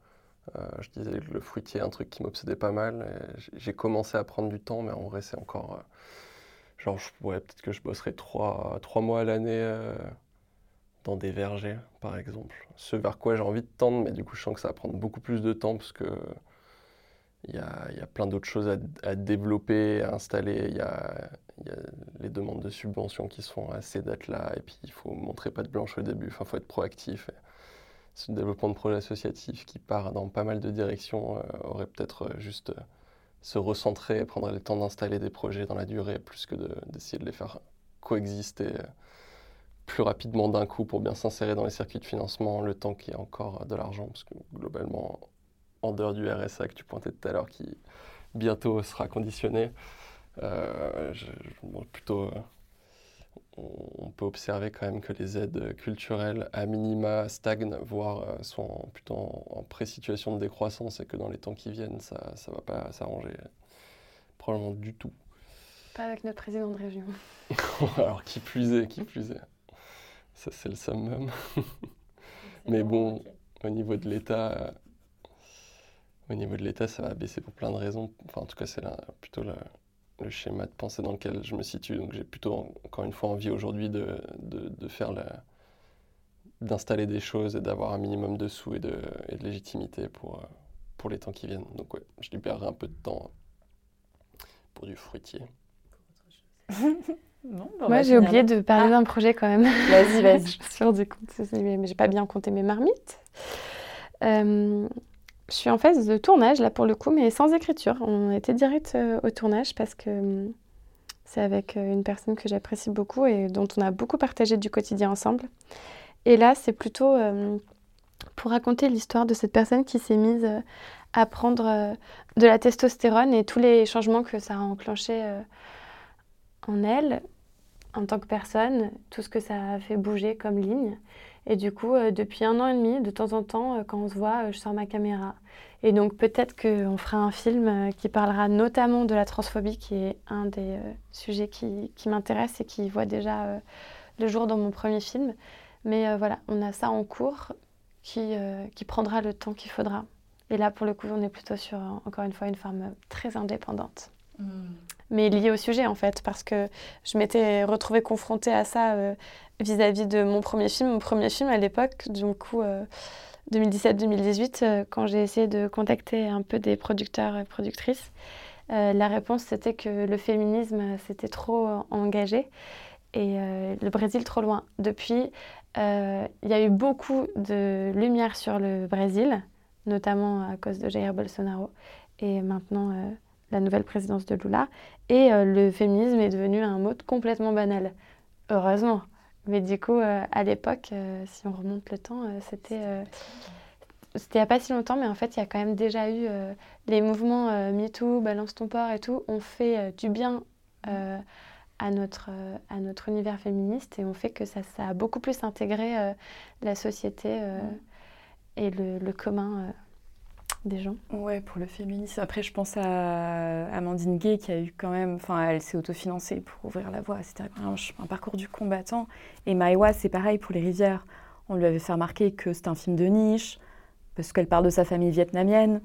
Euh, je disais que le fruitier est un truc qui m'obsédait pas mal. J'ai commencé à prendre du temps, mais en vrai, c'est encore. genre, je, pourrais peut-être que je bosserai trois, trois mois à l'année dans des vergers, par exemple. Ce vers quoi j'ai envie de tendre, mais du coup, je sens que ça va prendre beaucoup plus de temps parce que il y a, y a, plein d'autres choses à, à, développer, à installer. Il y a, y a, les demandes de subventions qui sont à ces dates-là, et puis il faut montrer pas de blanche au début. Enfin, faut être proactif. ce développement de projet associatif qui part dans pas mal de directions euh, aurait peut-être euh, juste euh, se recentrer prendre le temps d'installer des projets dans la durée plus que d'essayer de, de, les faire coexister plus rapidement d'un coup pour bien s'insérer dans les circuits de financement, le temps qu'il y a encore de l'argent, parce que globalement, en dehors du RSA que tu pointais tout à l'heure, qui bientôt sera conditionné, euh, je, bon, plutôt, euh, on, peut observer quand même que les aides culturelles à minima stagnent, voire euh, sont plutôt en, en pré-situation de décroissance et que dans les temps qui viennent, ça ne va pas s'arranger probablement du tout. Pas avec notre président de région. (laughs) Alors qui plus est, qui plus est. Ça c'est le summum. Mais bon, au niveau de l'État, au niveau de l'État, ça va baisser pour plein de raisons. Enfin, en tout cas, c'est plutôt le, le, schéma de pensée dans lequel je me situe. Donc, j'ai plutôt, encore une fois, envie aujourd'hui de, de, de, faire la, d'installer des choses et d'avoir un minimum de sous et de, et de légitimité pour, pour les temps qui viennent. Donc, ouais, je libérerai un peu de temps pour du fruitier. Non, (laughs) bon, Moi, j'ai oublié de parler ah. d'un projet quand même. (laughs) Vas-y, vas-y. (laughs) je me suis rendu compte, mais j'ai pas bien compté mes marmites. Euh, je suis en phase de tournage, là, pour le coup, mais sans écriture. On était direct euh, au tournage parce que euh, c'est avec euh, une personne que j'apprécie beaucoup et dont on a beaucoup partagé du quotidien ensemble. Et là, c'est plutôt euh, pour raconter l'histoire de cette personne qui s'est mise à prendre de la testostérone et tous les changements que ça a enclenché en elle, en tant que personne, tout ce que ça a fait bouger comme ligne. Et du coup, euh, depuis un an et demi, de temps en temps, euh, quand on se voit, euh, je sors ma caméra. Et donc peut-être qu'on fera un film qui parlera notamment de la transphobie, qui est un des sujets qui, m'intéresse et qui voit déjà le jour dans mon premier film. Mais voilà, on a ça en cours qui, qui prendra le temps qu'il faudra. Et là, pour le coup, on est plutôt sur, encore une fois, une forme très indépendante. Mmh. Mais liée au sujet, en fait, parce que je m'étais retrouvée confrontée à ça vis-à-vis de mon premier film. Mon premier film à l'époque, du coup, 2017-2018, euh, euh, quand j'ai essayé de contacter un peu des producteurs et productrices, euh, la réponse c'était que le féminisme c'était trop engagé et le Brésil trop loin. Depuis, il y a eu beaucoup de lumière sur le Brésil, notamment à cause de Jair Bolsonaro et maintenant la nouvelle présidence de Lula. Et le féminisme est devenu un mot complètement banal. Heureusement. Mais du coup, euh, à l'époque, euh, si on remonte le temps, euh, c'était c'était il n'y a pas si longtemps, mais en fait, il y a quand même déjà eu les mouvements MeToo, Balance ton port et tout, ont fait du bien à, notre, à notre univers féministe et ont fait que ça, ça a beaucoup plus intégré la société et le, le commun des gens. Ouais, pour le féminisme. Après, je pense à Amandine Gay qui a eu quand même, enfin, elle s'est autofinancée pour ouvrir la voie. C'était un, un, parcours du combattant. Et Maïwa, c'est pareil pour Les Rivières. On lui avait fait remarquer que c'était un film de niche parce qu'elle parle de sa famille vietnamienne.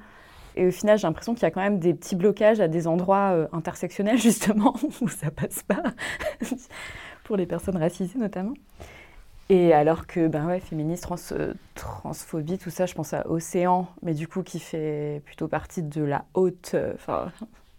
Et au final, j'ai l'impression qu'il y a quand même des petits blocages à des endroits euh, intersectionnels, (laughs) justement, où ça passe pas, (laughs) pour les personnes racisées notamment. Et alors que, ben ouais, féministe, trans, euh, transphobie, tout ça, je pense à Océan, mais du coup qui fait plutôt partie de la haute, euh,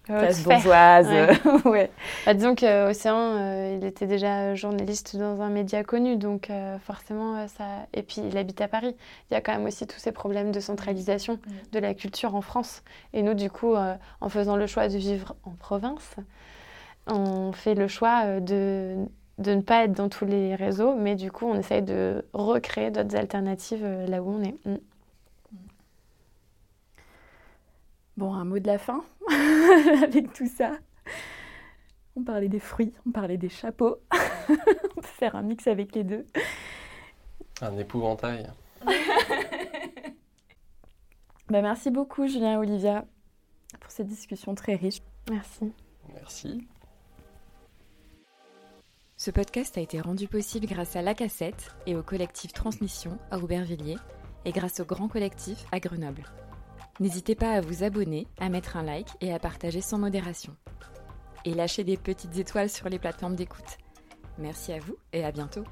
classe bourgeoise. Ouais. (laughs) ouais. Bah, disons qu'Océan, euh, il était déjà journaliste dans un média connu, donc forcément ça. Et puis il habite à Paris. Il y a quand même aussi tous ces problèmes de centralisation de la culture en France. Et nous, du coup, en faisant le choix de vivre en province, on fait le choix de de ne pas être dans tous les réseaux, mais du coup, on essaye de recréer d'autres alternatives euh, là où on est. Mm. Bon, un mot de la fin (laughs) avec tout ça. On parlait des fruits, on parlait des chapeaux. (laughs) on peut faire un mix avec les deux. Un épouvantail. (laughs) bah, merci beaucoup, Julien et Olivia, pour cette discussion très riche. Merci. Merci. Ce podcast a été rendu possible grâce à La Cassette et au collectif Transmission à Aubervilliers et grâce au Grand Collectif à Grenoble. N'hésitez pas à vous abonner, à mettre un like et à partager sans modération. Et lâchez des petites étoiles sur les plateformes d'écoute. Merci à vous et à bientôt.